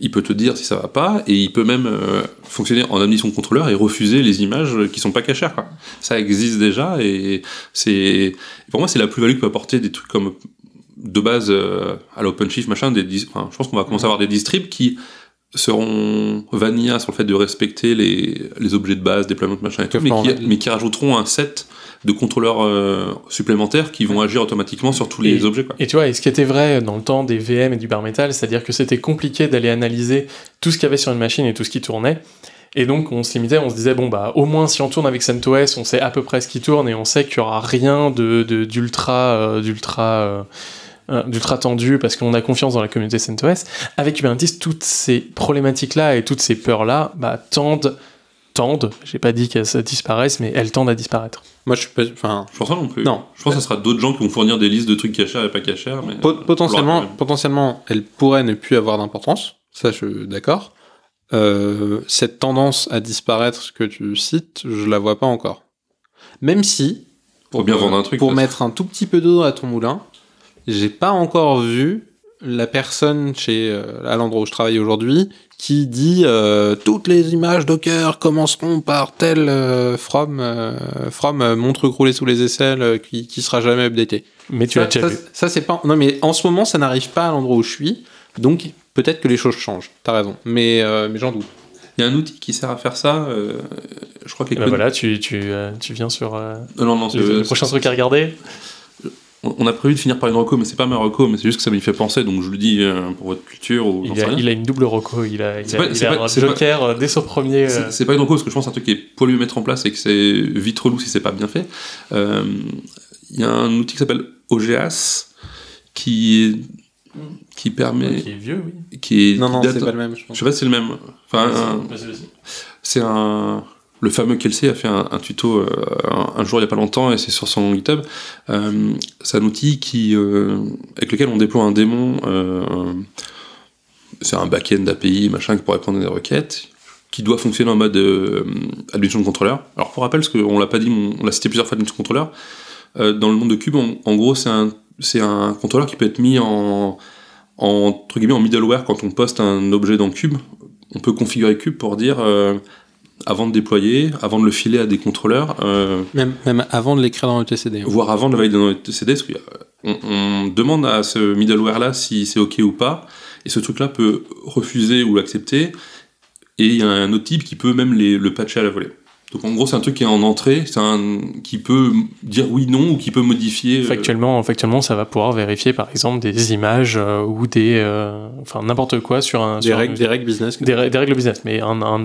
il peut te dire si ça va pas et il peut même euh, fonctionner en de contrôleur et refuser les images qui sont pas cachées. Quoi. Ça existe déjà et c'est pour moi c'est la plus-value que peut apporter des trucs comme de base euh, à l'OpenShift machin. Des, enfin, je pense qu'on va commencer à avoir des distribs qui seront vanilla sur le fait de respecter les, les objets de base, déploiement machin et tout, mais qui, mais qui rajouteront un set de contrôleurs euh, supplémentaires qui vont agir automatiquement sur tous les Et- objets. Quoi. Et tu vois, et ce qui était vrai dans le temps des VM et du bar metal, c'est-à-dire que c'était compliqué d'aller analyser tout ce qu'il y avait sur une machine et tout ce qui tournait. Et donc on se limitait, on se disait bon bah au moins si on tourne avec CentOS, on sait à peu près ce qui tourne et on sait qu'il y aura rien de de- d'ultra euh, d'ultra euh, d'ultra tendu parce qu'on a confiance dans la communauté CentOS. Avec Kubernetes, toutes ces problématiques là et toutes ces peurs là bah, tendent tendent, j'ai pas dit qu'elles disparaissent, mais elles tendent à disparaître. Moi, je suis pas... Enfin, Je pense pas non plus. Non. Je pense que ce sera d'autres gens qui vont fournir des listes de trucs cachés et pas cachés. Mais Pot- euh, potentiellement, potentiellement, elle pourrait ne plus avoir d'importance. Ça, je suis d'accord. Euh, cette tendance à disparaître que tu cites, je la vois pas encore. Même si, Pour bien vendre un truc, pour mettre un tout petit peu d'eau à ton moulin, j'ai pas encore vu la personne chez euh, à l'endroit où je travaille aujourd'hui qui dit euh, toutes les images Docker commenceront par tel euh, from euh, from euh, mon truc roulé sous les aisselles euh, qui qui sera jamais updaté. Mais tu Ça, l'as déjà ça, vu. ça, c'est pas. Non, mais en ce moment, ça n'arrive pas à l'endroit où je suis. Donc, peut-être que les choses changent. T'as raison. Mais, euh, mais j'en doute. Il y a un outil qui sert à faire ça. euh, je crois Et qu'il ben voilà, tu, tu, euh, tu viens sur euh, Non, non, le prochain truc à regarder. On a prévu de finir par une reco, mais c'est pas ma reco, mais c'est juste que ça m'y fait penser, donc je le dis euh, pour votre culture ou Il a, rien. il a une double reco, il a, il C'est a, pas- il c'est a pas- un pas- joker euh, dès son premier. euh, C'est- pas une reco parce que je pense que c'est un truc qui est poilu à mettre en place et que c'est vite relou si c'est pas bien fait. Euh, Il y a un outil qui s'appelle OGAS qui qui permet qui est vieux, oui. qui est Non, non, c'est pas le même, je je pense. sais pas si c'est le même enfin c'est un le fameux Kelsey a fait un, tuto euh, un, jour il y a pas longtemps et c'est sur son GitHub. Euh, c'est un outil qui euh, avec lequel on déploie un démon c'est un back-end API machin qui pourrait prendre des requêtes qui doit fonctionner en mode admission de contrôleur. Alors pour rappel parce qu'on l'a pas dit on l'a cité plusieurs fois admission de contrôleur dans le monde de Cube en, gros c'est un contrôleur qui peut être mis en en, entre guillemets, en middleware, quand on poste un objet dans Cube, on peut configurer Cube pour dire, avant de déployer, avant de le filer à des contrôleurs, euh, Même, même avant de l'écrire dans le TCD. voire avant de le valider dans le TCD, parce qu'on on demande à ce middleware-là si c'est OK ou pas, et ce truc-là peut refuser ou l'accepter, et il y a un autre type qui peut même les- le patcher à la volée. Donc en gros, c'est un truc qui est en entrée, c'est un qui peut dire oui, non, ou qui peut modifier. euh, Factuellement, factuellement, ça va pouvoir vérifier par exemple des images euh, ou des, euh, enfin n'importe quoi sur un, Des sur un- règles, des règles business. des, des règles business. Mais un, un,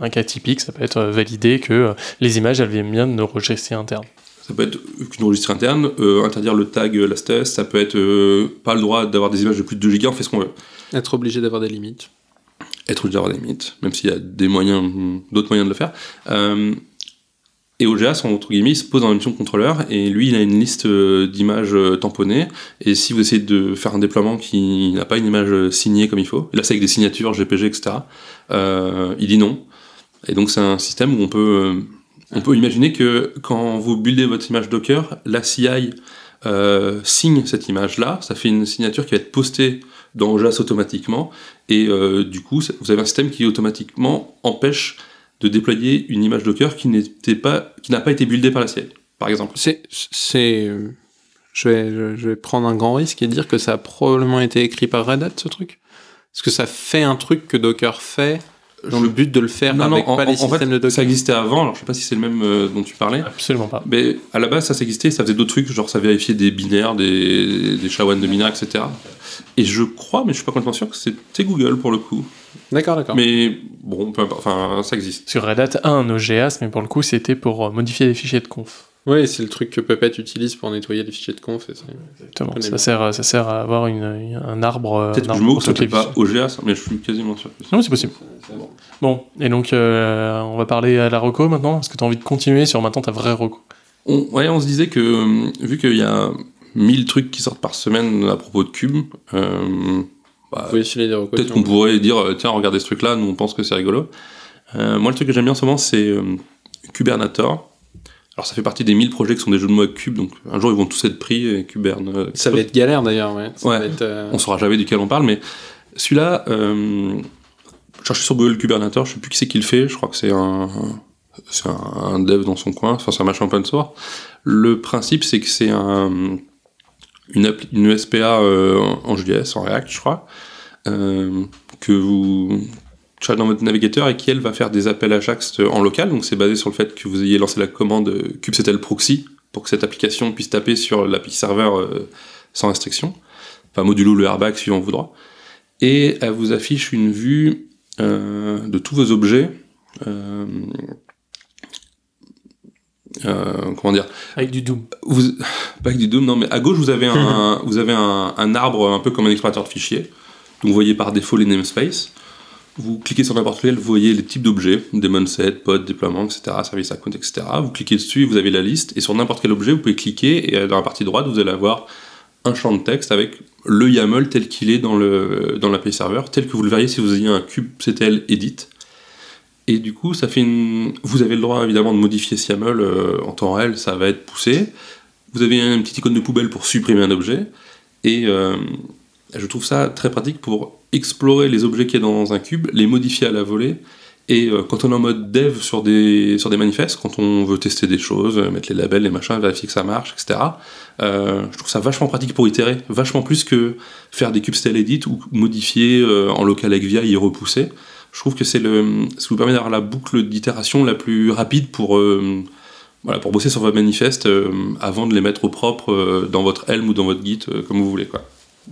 un cas typique, ça peut être euh, validé que euh, les images elles viennent bien de nos registres internes. Ça peut être qu'une registre interne, euh, interdire le tag lastest, ça peut être euh, pas le droit d'avoir des images de plus de 2 gigas, on fait ce qu'on veut. Être obligé d'avoir des limites. Être obligé d'avoir des limites, même s'il y a des moyens, d'autres moyens de le faire. Euh, et OGA, entre guillemets, il se pose en mission de contrôleur, et lui, il a une liste d'images tamponnées, et si vous essayez de faire un déploiement qui n'a pas une image signée comme il faut, là c'est avec des signatures, GPG, etc., euh, il dit non. Et donc c'est un système où on peut, euh, on peut imaginer que quand vous buildez votre image Docker, la CI euh, signe cette image-là, ça fait une signature qui va être postée dans OJAS automatiquement, et euh, du coup, vous avez un système qui automatiquement empêche de déployer une image Docker qui n'était pas, qui n'a pas été buildée par la CI, par exemple. C'est, c'est, je vais, je vais prendre un grand risque et dire que ça a probablement été écrit par Red Hat, ce truc. Parce que ça fait un truc que Docker fait dans le but de le faire Non, non, avec en, pas les en- en systèmes fait, de Docker. ça existait avant, alors je sais pas si c'est le même euh, dont tu parlais, Absolument pas. mais à la base, ça, ça existait, ça faisait d'autres trucs, genre ça vérifiait des binaires, des, des SHA-1 de binaires, etc. Et je crois, mais je suis pas complètement sûr, que c'était Google pour le coup. D'accord, d'accord. Mais bon, peu importe, enfin, ça existe. Sur Red Hat a un OGAS, mais pour le coup, c'était pour euh, modifier les fichiers de conf. Oui, c'est le truc que Puppet utilise pour nettoyer les fichiers de conf. c'est- Exactement. Ça sert, ça sert à avoir une, un arbre. Peut-être que je pour ça pas. OGAS, mais je suis quasiment sûr. que c'est- Non, c'est possible. Bon, et donc euh, on va parler à la reco maintenant. Est-ce que tu as envie de continuer sur maintenant ta vraie reco On, ouais, on se disait que, euh, vu qu'il y a 1000 trucs qui sortent par semaine à propos de Cube, euh, bah, peut-être qu'on on- pourrait dire, tiens, regardez ce truc-là, nous on pense que c'est rigolo. Euh, moi, le truc que j'aime bien en ce moment, c'est euh, Kubernator. Alors, ça fait partie des 1000 projets qui sont des jeux de mots avec Cube, donc un jour ils vont tous être pris et Kubern. euh, Ça va être galère d'ailleurs, ouais. Ça Ouais. va être, euh, On saura jamais duquel on parle, mais celui-là, euh, cherchez sur Google Kubernator, je sais plus qui c'est qui le fait, je crois que c'est un, c'est un, un dev dans son coin, enfin c'est un machin open source. Le principe, c'est que c'est un, une, une SPA euh, en en JS, en React, je crois, euh, que vous dans votre navigateur et qui, elle, va faire des appels à Ajax en local, donc c'est basé sur le fait que vous ayez lancé la commande euh, kubectl proxy pour que cette application puisse taper sur l'API serveur euh, sans restriction enfin modulo le airbag suivant vos droits, et elle vous affiche une vue euh, de tous vos objets. euh, euh, comment dire? Avec du Doom. vous, Pas avec du Doom, non, mais à gauche vous avez un, vous avez un, un arbre un peu comme un explorateur de fichiers. Donc vous voyez par défaut les namespaces. Vous cliquez sur n'importe lequel, vous voyez les types d'objets, daemon set, pod, déploiement, etc., service account, etc. Vous cliquez dessus, vous avez la liste, et sur n'importe quel objet, vous pouvez cliquer, et dans la partie droite, vous allez avoir un champ de texte avec le YAML tel qu'il est dans le dans l'API serveur, tel que vous le verriez si vous ayez un kubectl edit. Et du coup, ça fait une... vous avez le droit évidemment de modifier ce YAML euh, en temps réel, ça va être poussé. Vous avez une petite icône de poubelle pour supprimer un objet. Et euh, je trouve ça très pratique pour explorer les objets qu'il y a dans un cube, les modifier à la volée. Et euh, quand on est en mode dev sur des, sur des manifestes, quand on veut tester des choses, euh, mettre les labels, les machins, vérifier que ça marche, etc., euh, je trouve ça vachement pratique pour itérer, vachement plus que faire des kubectl edit ou modifier en local avec VI et repousser. Je trouve que c'est le, ça vous permet d'avoir la boucle d'itération la plus rapide pour, voilà, pour bosser sur vos manifestes euh, avant de les mettre au propre dans votre Helm ou dans votre Git, comme vous voulez. Quoi.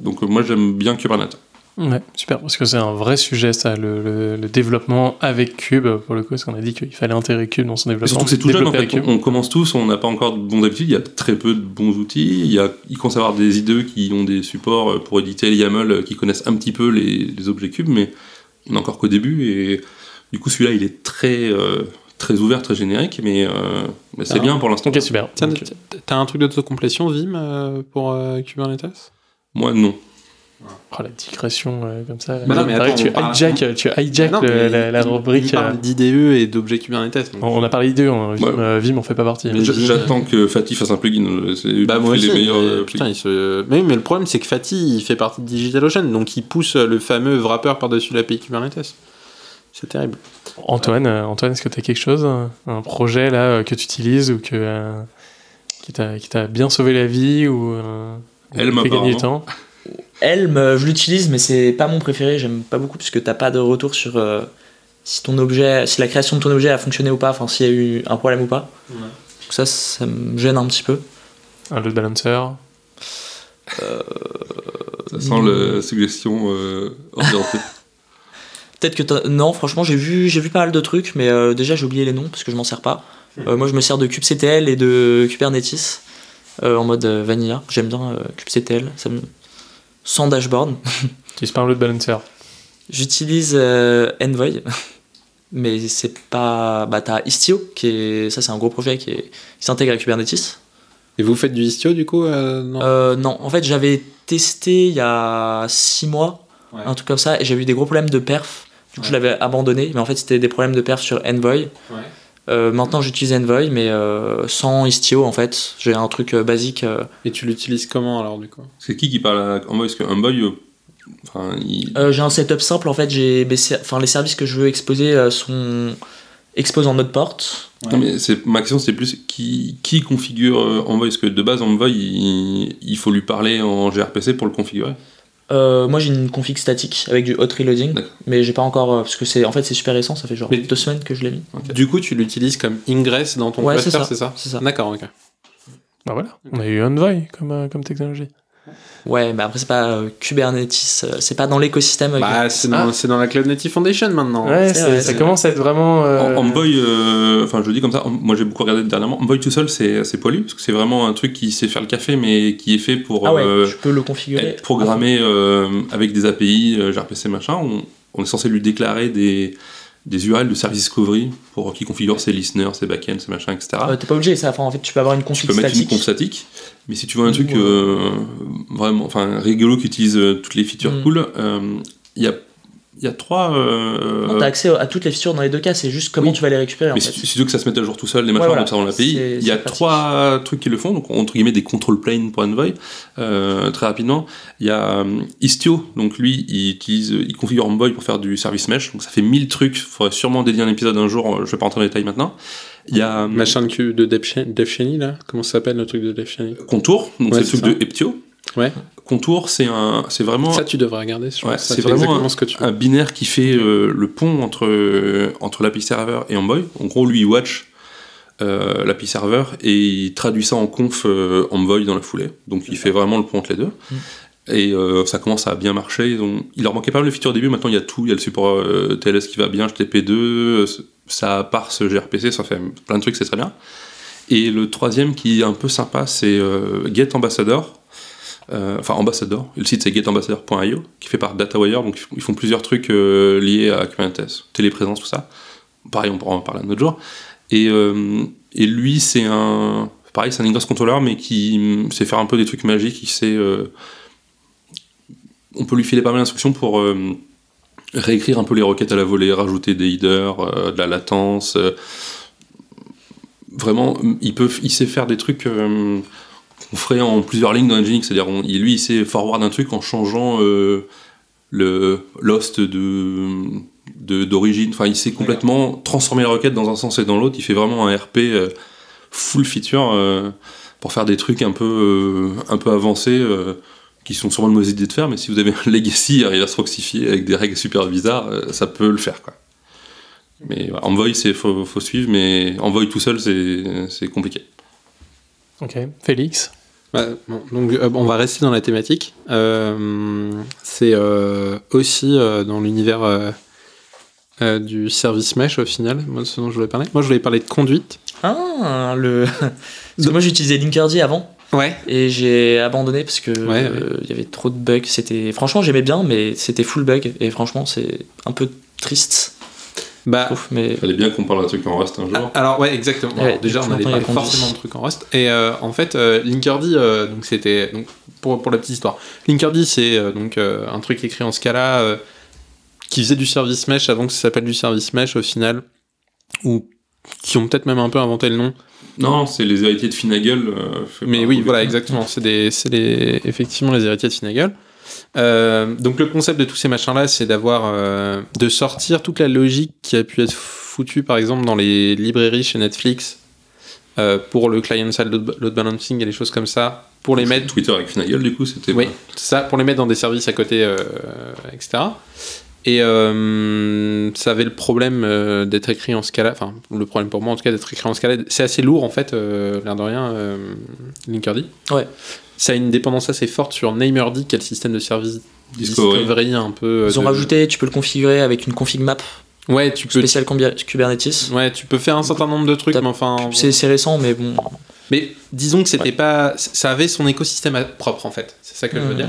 Donc euh, moi j'aime bien Kubernetes. Ouais, super, parce que c'est un vrai sujet, ça, le, le- le développement avec Cube, pour le coup, parce qu'on a dit qu'il fallait intégrer Cube dans son Et développement. surtout que c'est tout jeune en fait. Cube. On, on commence tous, on n'a pas encore de bons habitudes, il y a très peu de bons outils. Il, y a, il commence à avoir des IDE qui ont des supports euh, pour éditer les YAML euh, qui connaissent un petit peu les, les objets cubes, mais on est encore qu'au début et du coup celui-là il est très, euh, très ouvert, très générique, mais, euh, mais c'est Ah. bien pour l'instant. Ok, super. T'as un truc d'autocomplétion Vim pour euh, Kubernetes? Moi non. Oh, la digression euh, comme ça. Bah non, mais attends, tu on parle- hijack, tu hijack Non, le- mais la, rubrique. il parle euh, d'IDE et d'objets Kubernetes. donc- on a parlé d'eux, hein, Vim, Ouais. euh, Vim en fait pas partie. J'attends que Fatih fasse un plugin. C'est Bah moi aussi, les meilleurs mais, putain, plugins. il se... mais, mais le problème c'est que Fatih il fait partie de DigitalOcean donc il pousse le fameux wrapper par-dessus l'API Kubernetes. C'est terrible. Antoine, euh, Antoine, est-ce que tu as quelque chose, un, projet là que tu utilises ou que euh, qui t'a qui t'a bien sauvé la vie ou euh, Helm, fait gagner du temps Helm, euh, je l'utilise, mais c'est pas mon préféré. J'aime pas beaucoup parce que t'as pas de retour sur euh, si ton objet, si la création de ton objet a fonctionné ou pas, enfin s'il y a eu un problème ou pas. Donc ça, ça me gêne un petit peu. Un load balancer Ça sent la suggestion euh, orientée. Peut-être que t'as- non, franchement, j'ai vu, j'ai vu pas mal de trucs, mais euh, déjà j'ai oublié les noms parce que je m'en sers pas. Euh, moi, je me sers de kubectl et de Kubernetes euh, en mode euh, vanilla. J'aime bien euh, kubectl, ça me... sans dashboard. Tu utilises pas un load balancer J'utilise euh, Envoy, mais c'est pas. Bah, t'as Istio, qui est. Ça, c'est un gros projet qui, est... qui s'intègre à Kubernetes. Et vous faites du Istio du coup euh, non? Euh, non, en fait, j'avais testé il y a 6 mois, Ouais. un truc comme ça, et j'ai eu des gros problèmes de perf. Du coup, je l'avais abandonné, mais en fait, c'était des problèmes de perf sur Envoy. Ouais. Euh, maintenant, j'utilise Envoy, mais euh, sans Istio, en fait. J'ai un truc euh, basique. euh. Et tu l'utilises comment alors du coup? C'est qui qui parle à Envoy? Parce que Envoy, euh, enfin, il- Euh, j'ai un setup simple, en fait. J'ai enfin, les services que je veux exposer euh, sont exposés en mode porte. Non, mais c'est- ma question c'est plus qui, qui configure euh, Envoy? Parce que de base, Envoy, il, il faut lui parler en gRPC pour le configurer. Euh, moi j'ai une config statique avec du hot reloading, mais j'ai pas encore euh, parce que c'est en fait c'est super récent, ça fait genre Mais- deux semaines que je l'ai mis. Du coup tu l'utilises comme ingress dans ton Ouais, cluster c'est ça. c'est ça ça. D'accord ok. Bah voilà, on a eu Envoy comme, euh, comme technologie. Ouais, mais après c'est pas euh, Kubernetes, euh, c'est pas dans l'écosystème. euh, Bah c'est dans, la Cloud Native Foundation maintenant. Ouais, ça commence à être vraiment. euh, En- Envoy, euh, enfin je le dis comme ça, moi j'ai beaucoup regardé dernièrement. Envoy tout seul, c'est c'est poilu parce que c'est vraiment un truc qui sait faire le café, mais qui est fait pour Ah ouais, euh, je peux le configurer. être programmé euh, avec des API, euh, gRPC machin. On, on est censé lui déclarer des, des URL de service discovery pour qu'il configure ses listeners, ses backends, ses machins, etc. Euh, T'es pas obligé ça, enfin, en fait tu peux avoir une tu config peux mettre une statique. conf statique, mais si tu veux un truc Ouais. euh, vraiment, enfin rigolo qui utilise euh, toutes les features Mm. cool, euh, il y a il y a trois. euh, Non, t'as accès à toutes les features dans les deux cas, c'est juste comment Oui. tu vas les récupérer mais veux que ça se mette à jour tout seul, les machins Ouais, voilà. comme ça dans l'API, C'est- il y a c'est pratique. trois trucs qui le font, donc entre guillemets des control planes pour Envoy, euh, très rapidement. Il y a euh, Istio, donc lui il utilise, il configure Envoy pour faire du service mesh, donc ça fait 1000 trucs, il faudrait sûrement dédier un épisode un jour, euh, je vais pas rentrer dans les détails maintenant. Il y a euh, Machin de, de Dev Cheney, là? Comment ça s'appelle le truc de Dev Cheney Contour, donc Ouais, c'est le c'est truc ça. de Eptio. Ouais. Contour, c'est un, c'est vraiment Ça tu devrais regarder. je Ouais, pense. Ça c'est vraiment exactement ce que tu veux. un binaire qui fait euh, le pont entre, euh, entre l'API server et Envoy. En gros, lui, il watch euh, l'API server et il traduit ça en conf euh, Envoy dans la foulée. Donc, il fait vraiment le pont entre les deux. Mm. Et euh, ça commence à bien marcher. Ils ont- il leur manquait pas mal de features au début. Maintenant, il y a tout. Il y a le support euh, TLS qui va bien, HTTP2, euh, ça parse gRPC, ça fait plein de trucs, c'est très bien. Et le troisième qui est un peu sympa, c'est euh, Get Ambassador. Euh, enfin Ambassador, et le site c'est getambassador.io, qui fait par DataWire, donc ils font- plusieurs trucs euh, liés à Kubernetes, téléprésence, tout ça. Pareil, on pourra en parler un autre jour. Et, euh, et lui, c'est un. Pareil, c'est un ingress controller, mais qui sait faire un peu des trucs magiques. Il sait. on peut lui filer pas mal d'instructions pour réécrire un peu les requêtes à la volée, rajouter des headers, de la latence. vraiment, il, peut, il sait faire des trucs qu'on ferait en plusieurs lignes dans Nginx. C'est-à-dire, on- lui, il sait forward un truc en changeant euh, le l'host de de- d'origine. Enfin, il sait complètement transformer la requête dans un sens et dans l'autre. Il fait vraiment un RP euh, full feature euh, pour faire des trucs un peu un peu avancés. qui sont sûrement une mauvaise idée de faire, mais si vous avez un legacy à reverse proxifier avec des règles super bizarres, ça peut le faire. Quoi. Mais voilà, Envoy, c'est faut, faut suivre, mais Envoy tout seul, c'est c'est compliqué. Ok, Félix? Bah, bon, donc euh, on va rester dans la thématique. Euh, c'est euh, aussi dans l'univers du service mesh au final, moi, ce dont je voulais parler. Moi je voulais parler de conduite. Ah, le. Parce que moi j'utilisais Linkerd avant Ouais. et j'ai abandonné parce que Ouais, il y avait trop de bugs. C'était franchement j'aimais bien, mais c'était full bug et franchement c'est un peu triste. Bah, trouve, mais Fallait bien qu'on parle d'un truc en Rust un jour. Ah, Alors ouais exactement. Ouais, Alors, déjà on allait longtemps, il y a parler qu'on dit. forcément de trucs en Rust et euh, en fait euh, Linkerd euh, donc c'était donc pour, pour la petite histoire. Linkerd c'est euh, donc euh, un truc écrit en Scala euh, qui faisait du service mesh avant que ça s'appelle du service mesh au final ou qui ont peut-être même un peu inventé le nom. Non, c'est les héritiers de Finagel. euh, fait Mais oui voilà exactement c'est des c'est les effectivement les héritiers de Finagel. Euh, donc le concept de tous ces machins là c'est d'avoir euh, de sortir toute la logique qui a pu être foutue par exemple dans les librairies chez Netflix euh, pour le client-side load load balancing et les choses comme ça, pour les mettre, Twitter avec Finagel, du coup, c'était. oui, ça, pour les mettre dans des services à côté, euh, etc. Et euh, ça avait le problème euh, d'être écrit en Scala, enfin le problème pour moi en tout cas d'être écrit en Scala, c'est assez lourd en fait, euh, l'air de rien, euh, Linkerd. Ouais. Ça a une dépendance assez forte sur Namerd, qui est le système de service Discovery. discovery un peu. euh, ils ont rajouté, tu peux le configurer avec une config map Ouais, tu peux. spéciale Kumbi- Kubernetes. Ouais, tu peux faire un certain nombre de trucs, mais enfin. C'est c'est récent, mais bon. Mais disons que c'était pas, ça avait son écosystème propre en fait. C'est ça que je veux dire.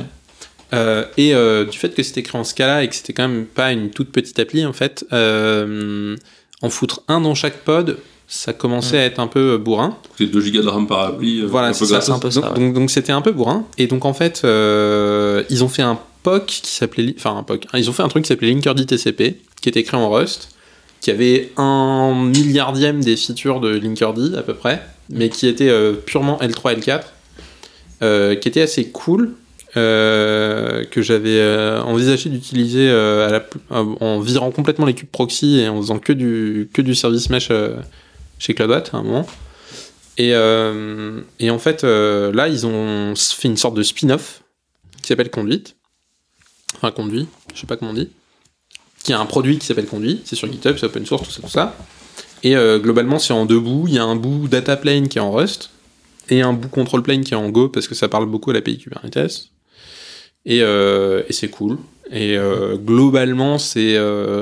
Euh, et euh, du fait que c'était écrit en Scala et que c'était quand même pas une toute petite appli en fait, euh, en foutre un dans chaque pod, ça commençait à être un peu bourrin. C'est 2 gigas de RAM par appli. euh, Voilà, c'est ça, un peu ça, Donc- ouais. Donc c'était un peu bourrin. Et donc en fait, euh, ils ont fait un POC qui s'appelait, enfin un POC, hein, ils ont fait un truc qui s'appelait Linkerd TCP, qui était écrit en Rust, qui avait un milliardième des features de Linkerd à peu près, mais qui était euh, purement L3 L4, euh, qui était assez cool. euh, que j'avais euh, envisagé d'utiliser euh, en en virant complètement les cubes proxy et en faisant que du, que du service mesh euh, chez CloudWatt à un moment. Et, euh, et en fait, euh, là, ils ont fait une sorte de spin-off qui s'appelle Conduite. Enfin, Conduit, je sais pas comment on dit. Qui a un produit qui s'appelle Conduit. C'est sur GitHub, c'est open source, tout ça, tout ça. Et euh, globalement, c'est en deux bouts. Il y a un bout data plane qui est en Rust et un bout control plane qui est en Go parce que ça parle beaucoup à l'API Kubernetes. Et, et c'est cool. Et globalement, c'est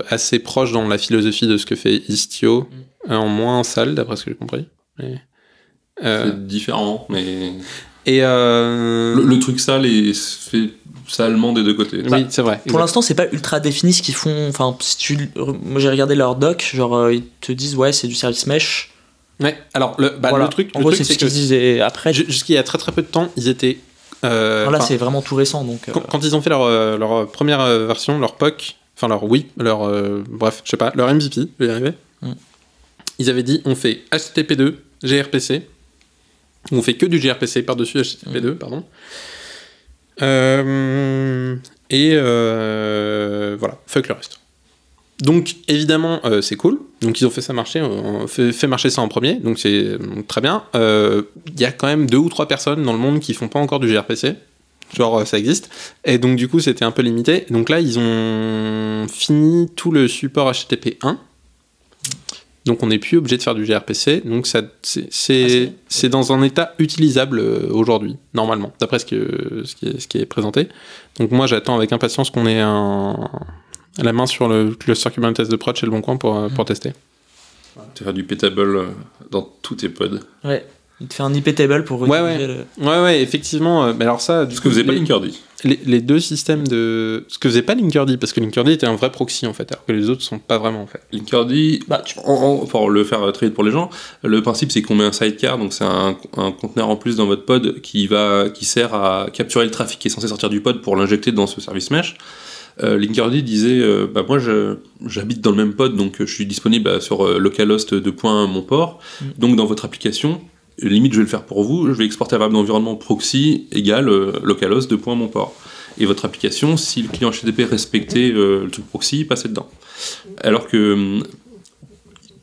assez proche dans la philosophie de ce que fait Istio, en moins sale, d'après ce que j'ai compris. Mais, euh, C'est différent, mais. et euh, Le, le truc sale est fait salement des deux côtés. oui, c'est vrai. Pour l'instant, c'est pas ultra défini ce qu'ils font. Enfin, si tu, moi j'ai regardé leur doc, genre euh, ils te disent ouais, c'est du service mesh. Ouais. Alors le, bah, Voilà. le truc, en le gros, c'est ce qu'ils disaient. Après, ju- jusqu'il y a très très peu de temps, ils étaient. euh, là, c'est vraiment tout récent, donc. euh, quand, quand ils ont fait leur, leur première version, leur POC, enfin leur oui, leur euh, bref, je sais pas, leur MVP, je vais y arriver. Mm. Ils avaient dit on fait HTTP2, gRPC, on fait que du gRPC par-dessus HTTP2, pardon. Euh, et euh, voilà, fuck le reste. Donc évidemment euh, c'est cool. Donc ils ont fait ça marcher, on fait, fait marcher ça en premier, donc c'est très bien. Il y a quand même deux ou trois personnes dans le monde qui font pas encore du gRPC. Genre ça existe. Et donc du coup c'était un peu limité. Donc là ils ont fini tout le support HTTP 1. Donc on n'est plus obligé de faire du gRPC. Donc ça c'est Ah, dans un état utilisable euh, aujourd'hui normalement d'après ce que ce qui est, ce qui est présenté. Donc moi j'attends avec impatience qu'on ait un la main sur le cluster Kubernetes de prod chez le bon coin pour, euh, pour tester. Tu faire du pétable euh, dans tous tes pods. Ouais. Il te fait un IP table pour Ouais, ouais. le- Ouais ouais effectivement. euh, mais alors ça du Ce que faisait pas les- Linkerd. les, les deux systèmes de ce que faisait pas Linkerd parce que Linkerd était un vrai proxy en fait alors que les autres sont pas vraiment en fait. Linkerd, Bah, tu- en- en- pour le faire très vite pour les gens, le principe c'est qu'on met un sidecar, donc c'est un, un conteneur en plus dans votre pod qui va, qui sert à capturer le trafic qui est censé sortir du pod pour l'injecter dans ce service mesh. Euh, Linkerd disait, euh, bah moi j'habite dans le même pod, donc euh, je suis disponible sur euh, localhost de point mon port. Mm. Donc dans votre application, limite je vais le faire pour vous, je vais exporter la variable d'environnement proxy égale euh, localhost de point mon port. Et votre application, si le client HTTP respectait euh, le truc proxy, passait dedans. Alors que hum,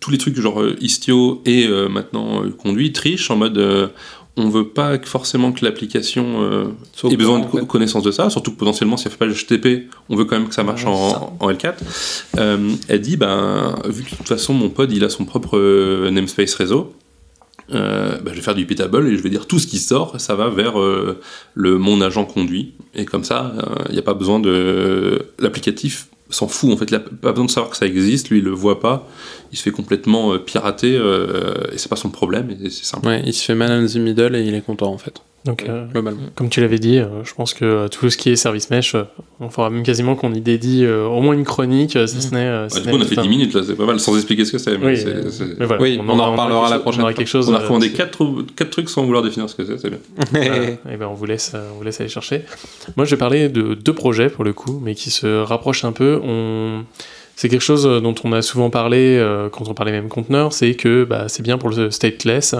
tous les trucs genre euh, Istio et euh, maintenant euh, Conduit trichent en mode euh, on veut pas que forcément que l'application euh, ait besoin de co- connaissance de ça, surtout que potentiellement si elle fait pas HTTP, on veut quand même que ça marche Ouais, en, en L4. Euh, elle dit ben vu que de toute façon mon pod il a son propre euh, namespace réseau, euh, ben, je vais faire du pitable et je vais dire tout ce qui sort, ça va vers euh, le mon agent conduit et comme ça il n'y a pas besoin de l'applicatif s'en fout en fait, il a pas besoin de savoir que ça existe, lui il le voit pas, il se fait complètement euh, pirater euh, et c'est pas son problème c'est simple. Il se fait man in the middle et il est content en fait. Donc, euh, Globalement. comme tu l'avais dit, euh, je pense que euh, tout ce qui est service mesh, euh, on fera même quasiment qu'on y dédie euh, au moins une chronique, euh, si Mm. ce n'est. euh, si Ah, du coup, on a fait tout un- 10 minutes là, c'est pas mal, sans expliquer ce que c'est. mais Oui, c'est- c'est- mais voilà, Oui, on en reparlera quelque la prochaine On aura fois. quelque chose. On a recommandé c'est- 4, quatre trucs sans vouloir définir ce que c'est, c'est bien. Voilà. Et ben on vous laisse, on vous laisse aller chercher. Moi, je vais parler de deux projets pour le coup, mais qui se rapprochent un peu. On... C'est quelque chose euh, dont on a souvent parlé euh, quand on parlait même conteneur, c'est que bah, c'est bien pour le stateless.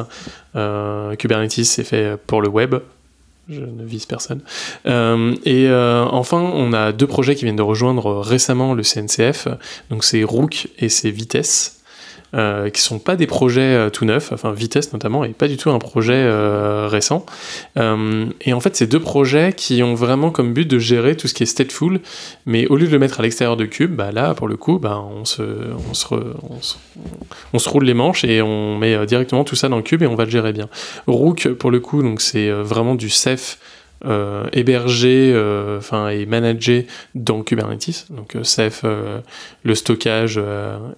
Euh, Kubernetes, c'est fait pour le web. Je ne vise personne. Et enfin, on a deux projets qui viennent de rejoindre récemment le CNCF. Donc c'est Rook et c'est Vitesse. Euh, qui sont pas des projets euh, tout neufs, enfin Vitesse notamment, et pas du tout un projet euh, récent. Euh, et en fait, c'est deux projets qui ont vraiment comme but de gérer tout ce qui est stateful, mais au lieu de le mettre à l'extérieur de Cube, bah là, pour le coup, bah, on, se, roule les manches et on met directement tout ça dans Cube et on va le gérer bien. Rook, pour le coup, donc c'est vraiment du Ceph euh, hébergé euh, enfin et managé dans Kubernetes. Donc euh, Ceph, euh, le stockage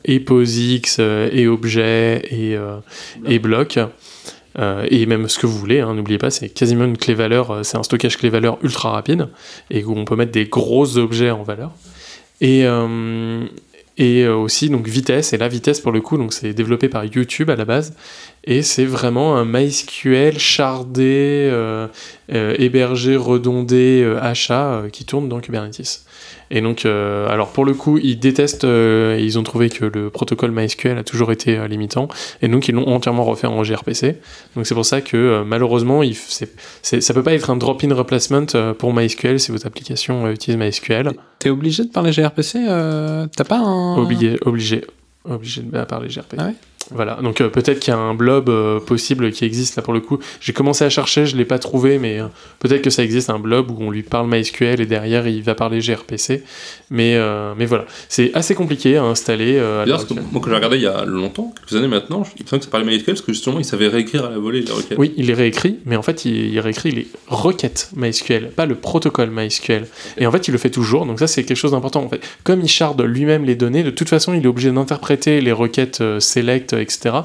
et POSIX et objets et, et blocs. Euh, et même ce que vous voulez, hein, n'oubliez pas, c'est quasiment une clé valeur, euh, c'est un stockage clé valeur ultra rapide et où on peut mettre des gros objets en valeur. Et, euh, et euh, aussi donc vitesse, et la vitesse pour le coup, donc c'est développé par YouTube à la base, et c'est vraiment un MySQL shardé, euh, euh, hébergé, redondé, achat qui tourne dans Kubernetes. Et donc, euh, alors pour le coup, ils détestent, euh, ils ont trouvé que le protocole MySQL a toujours été euh, limitant, et donc ils l'ont entièrement refait en gRPC. Donc c'est pour ça que malheureusement, il, c'est- ça peut pas être un drop-in replacement pour MySQL si votre application utilise MySQL. T'es obligé de parler gRPC T'as pas un. Obligé, obligé, obligé de parler gRPC. Ah ouais? Voilà, donc euh, peut-être qu'il y a un blob euh, possible qui existe là pour le coup. J'ai commencé à chercher, je l'ai pas trouvé, mais euh, peut-être que ça existe un blob où on lui parle MySQL et derrière il va parler gRPC. Mais, mais voilà, c'est assez compliqué à installer. D'ailleurs, que moi, quand j'ai regardé il y a longtemps, quelques années maintenant, il me semble que ça parlait MySQL parce que justement, il savait réécrire à la volée les requêtes. Oui, il les réécrit, mais en fait, il, il réécrit les requêtes MySQL, pas le protocole MySQL. Et en fait, il le fait toujours, donc ça, c'est quelque chose d'important. En fait, comme il charde lui-même les données, de toute façon, il est obligé d'interpréter les requêtes select, etc.,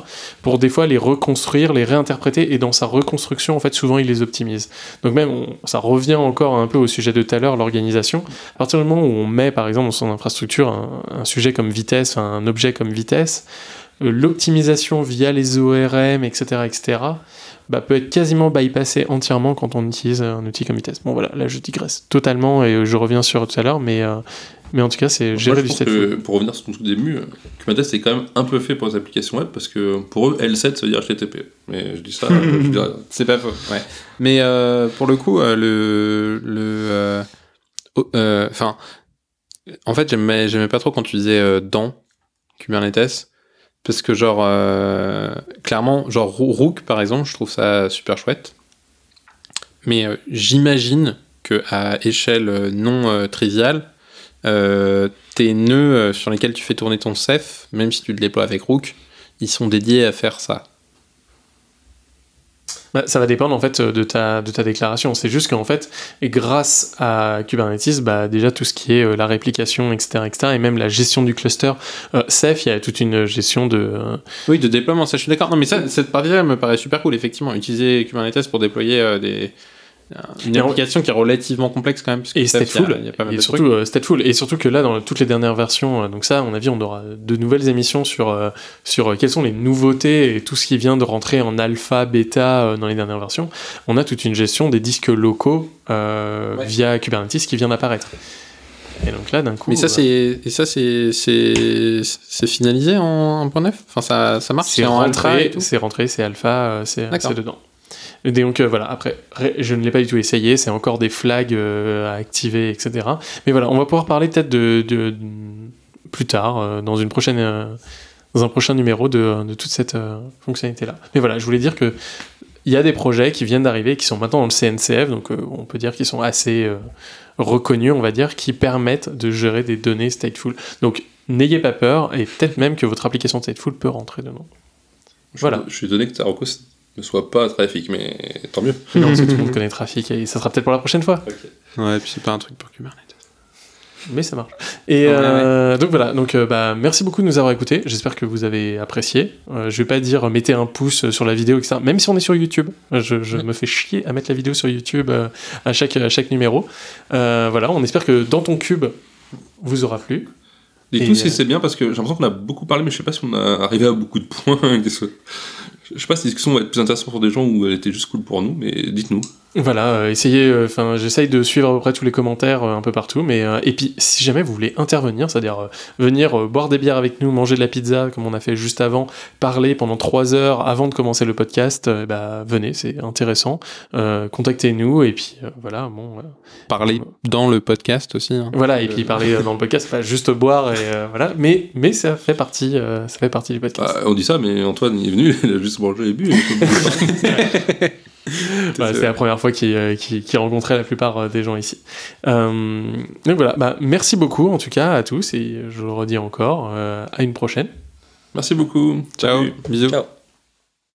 pour des fois les reconstruire, les réinterpréter, et dans sa reconstruction, en fait, souvent, il les optimise. Donc même, ça revient encore un peu au sujet de tout à l'heure, l'organisation. À partir du moment où on met, par exemple, dans son infrastructure, un, sujet comme vitesse, un objet comme vitesse, euh, l'optimisation via les ORM, etc., etc., bah, peut être quasiment bypassé entièrement quand on utilise un outil comme vitesse. Bon voilà, là je digresse totalement et euh, je reviens sur tout à l'heure, mais, euh, mais en tout cas c'est gérer du que, pour revenir sur ton tout début, Kubernetes c'est quand même un peu fait pour les applications web parce que pour eux, L7 ça veut dire HTTP. Mais je dis ça, je dirais- C'est pas faux, ouais. Mais euh, pour le coup, euh, le. le euh, Enfin. en fait, j'aimais, j'aimais pas trop quand tu disais euh, dans Kubernetes. Parce que, genre, euh, clairement, genre Roo- Rook, par exemple, je trouve ça super chouette. Mais euh, j'imagine que à échelle non euh, triviale, euh, tes nœuds euh, sur lesquels tu fais tourner ton Ceph, même si tu le déploies avec Rook, ils sont dédiés à faire ça. Bah, ça va dépendre en fait de ta, de ta déclaration. C'est juste qu'en fait, grâce à Kubernetes, bah, déjà tout ce qui est euh, la réplication, etc., etc., et même la gestion du cluster, euh, Ceph, il y a toute une gestion de... euh, Oui, de déploiement, ça je suis d'accord. Non, mais ça, cette partie-là me paraît super cool, effectivement. Utiliser Kubernetes pour déployer euh, des, une application qui est relativement complexe quand même. parce que et stateful, il y a- il y a pas mal et de surtout trucs. euh, stateful, et surtout que là dans toutes les dernières versions, euh, donc ça à mon avis on aura de nouvelles émissions sur euh, sur quelles sont les nouveautés et tout ce qui vient de rentrer en alpha, bêta dans les dernières versions. On a toute une gestion des disques locaux euh, Ouais. via Kubernetes qui vient d'apparaître. Et donc là d'un coup, Mais ça, c'est, et ça, c'est, c'est, finalisé en 1.9 Enfin, ça, ça marche c'est rentré, c'est rentré, c'est alpha, c'est dedans. Et donc euh, voilà, après, je ne l'ai pas du tout essayé, c'est encore des flags euh, à activer, etc. Mais voilà, on va pouvoir parler peut-être de, de- de- plus tard, euh, dans une prochaine, dans un prochain numéro de, de toute cette euh, fonctionnalité-là. Mais voilà, je voulais dire que il y a des projets qui viennent d'arriver, qui sont maintenant dans le CNCF, donc euh, on peut dire qu'ils sont assez euh, reconnus, on va dire, qui permettent de gérer des données stateful. Donc n'ayez pas peur, et peut-être même que votre application stateful peut rentrer dedans. Je suis- Voilà. Je suis étonné que Taroko ne soit pas trafic, mais tant mieux. Non, parce que tout le monde connaît Trafic et ça sera peut-être pour la prochaine fois. Ouais, et puis c'est pas un truc pour Kubernetes. mais ça marche. Et Ouais, euh, donc voilà, donc euh, bah merci beaucoup de nous avoir écoutés. J'espère que vous avez apprécié. Euh, je vais pas dire mettez un pouce sur la vidéo, etc. Même si on est sur YouTube, je, je me fais chier à mettre la vidéo sur YouTube euh, à chaque à chaque numéro. Euh, voilà, on espère que dans ton cube vous aura plu. Tout, si euh, c'est bien parce que j'ai l'impression qu'on a beaucoup parlé, mais je sais pas si on a arrivé à beaucoup de points. Je sais pas si la discussion va être plus intéressante pour des gens ou elle était juste cool pour nous, mais dites-nous. Voilà, euh, essayez. Enfin, j'essaye de suivre à peu près tous les commentaires euh, un peu partout. Mais euh, et puis, si jamais vous voulez intervenir, c'est-à-dire euh, venir euh, boire des bières avec nous, manger de la pizza comme on a fait juste avant, parler pendant trois heures avant de commencer le podcast, euh, bah venez, c'est intéressant. Euh, Contactez-nous et puis euh, voilà, bon. euh, Parler dans le podcast aussi. hein. voilà, et puis parler euh, dans le podcast, pas juste boire et euh, voilà. Mais mais ça fait partie, euh, ça fait partie du podcast. Bah, on dit ça, mais Antoine il est venu, il a juste mangé et bu. Bah, c'est la première fois qu'il euh, rencontrait la plupart euh, des gens ici. Euh, donc voilà, bah, merci beaucoup en tout cas à tous et je le redis encore, euh, à une prochaine. Merci beaucoup. Ciao, Salut. bisous. Ciao.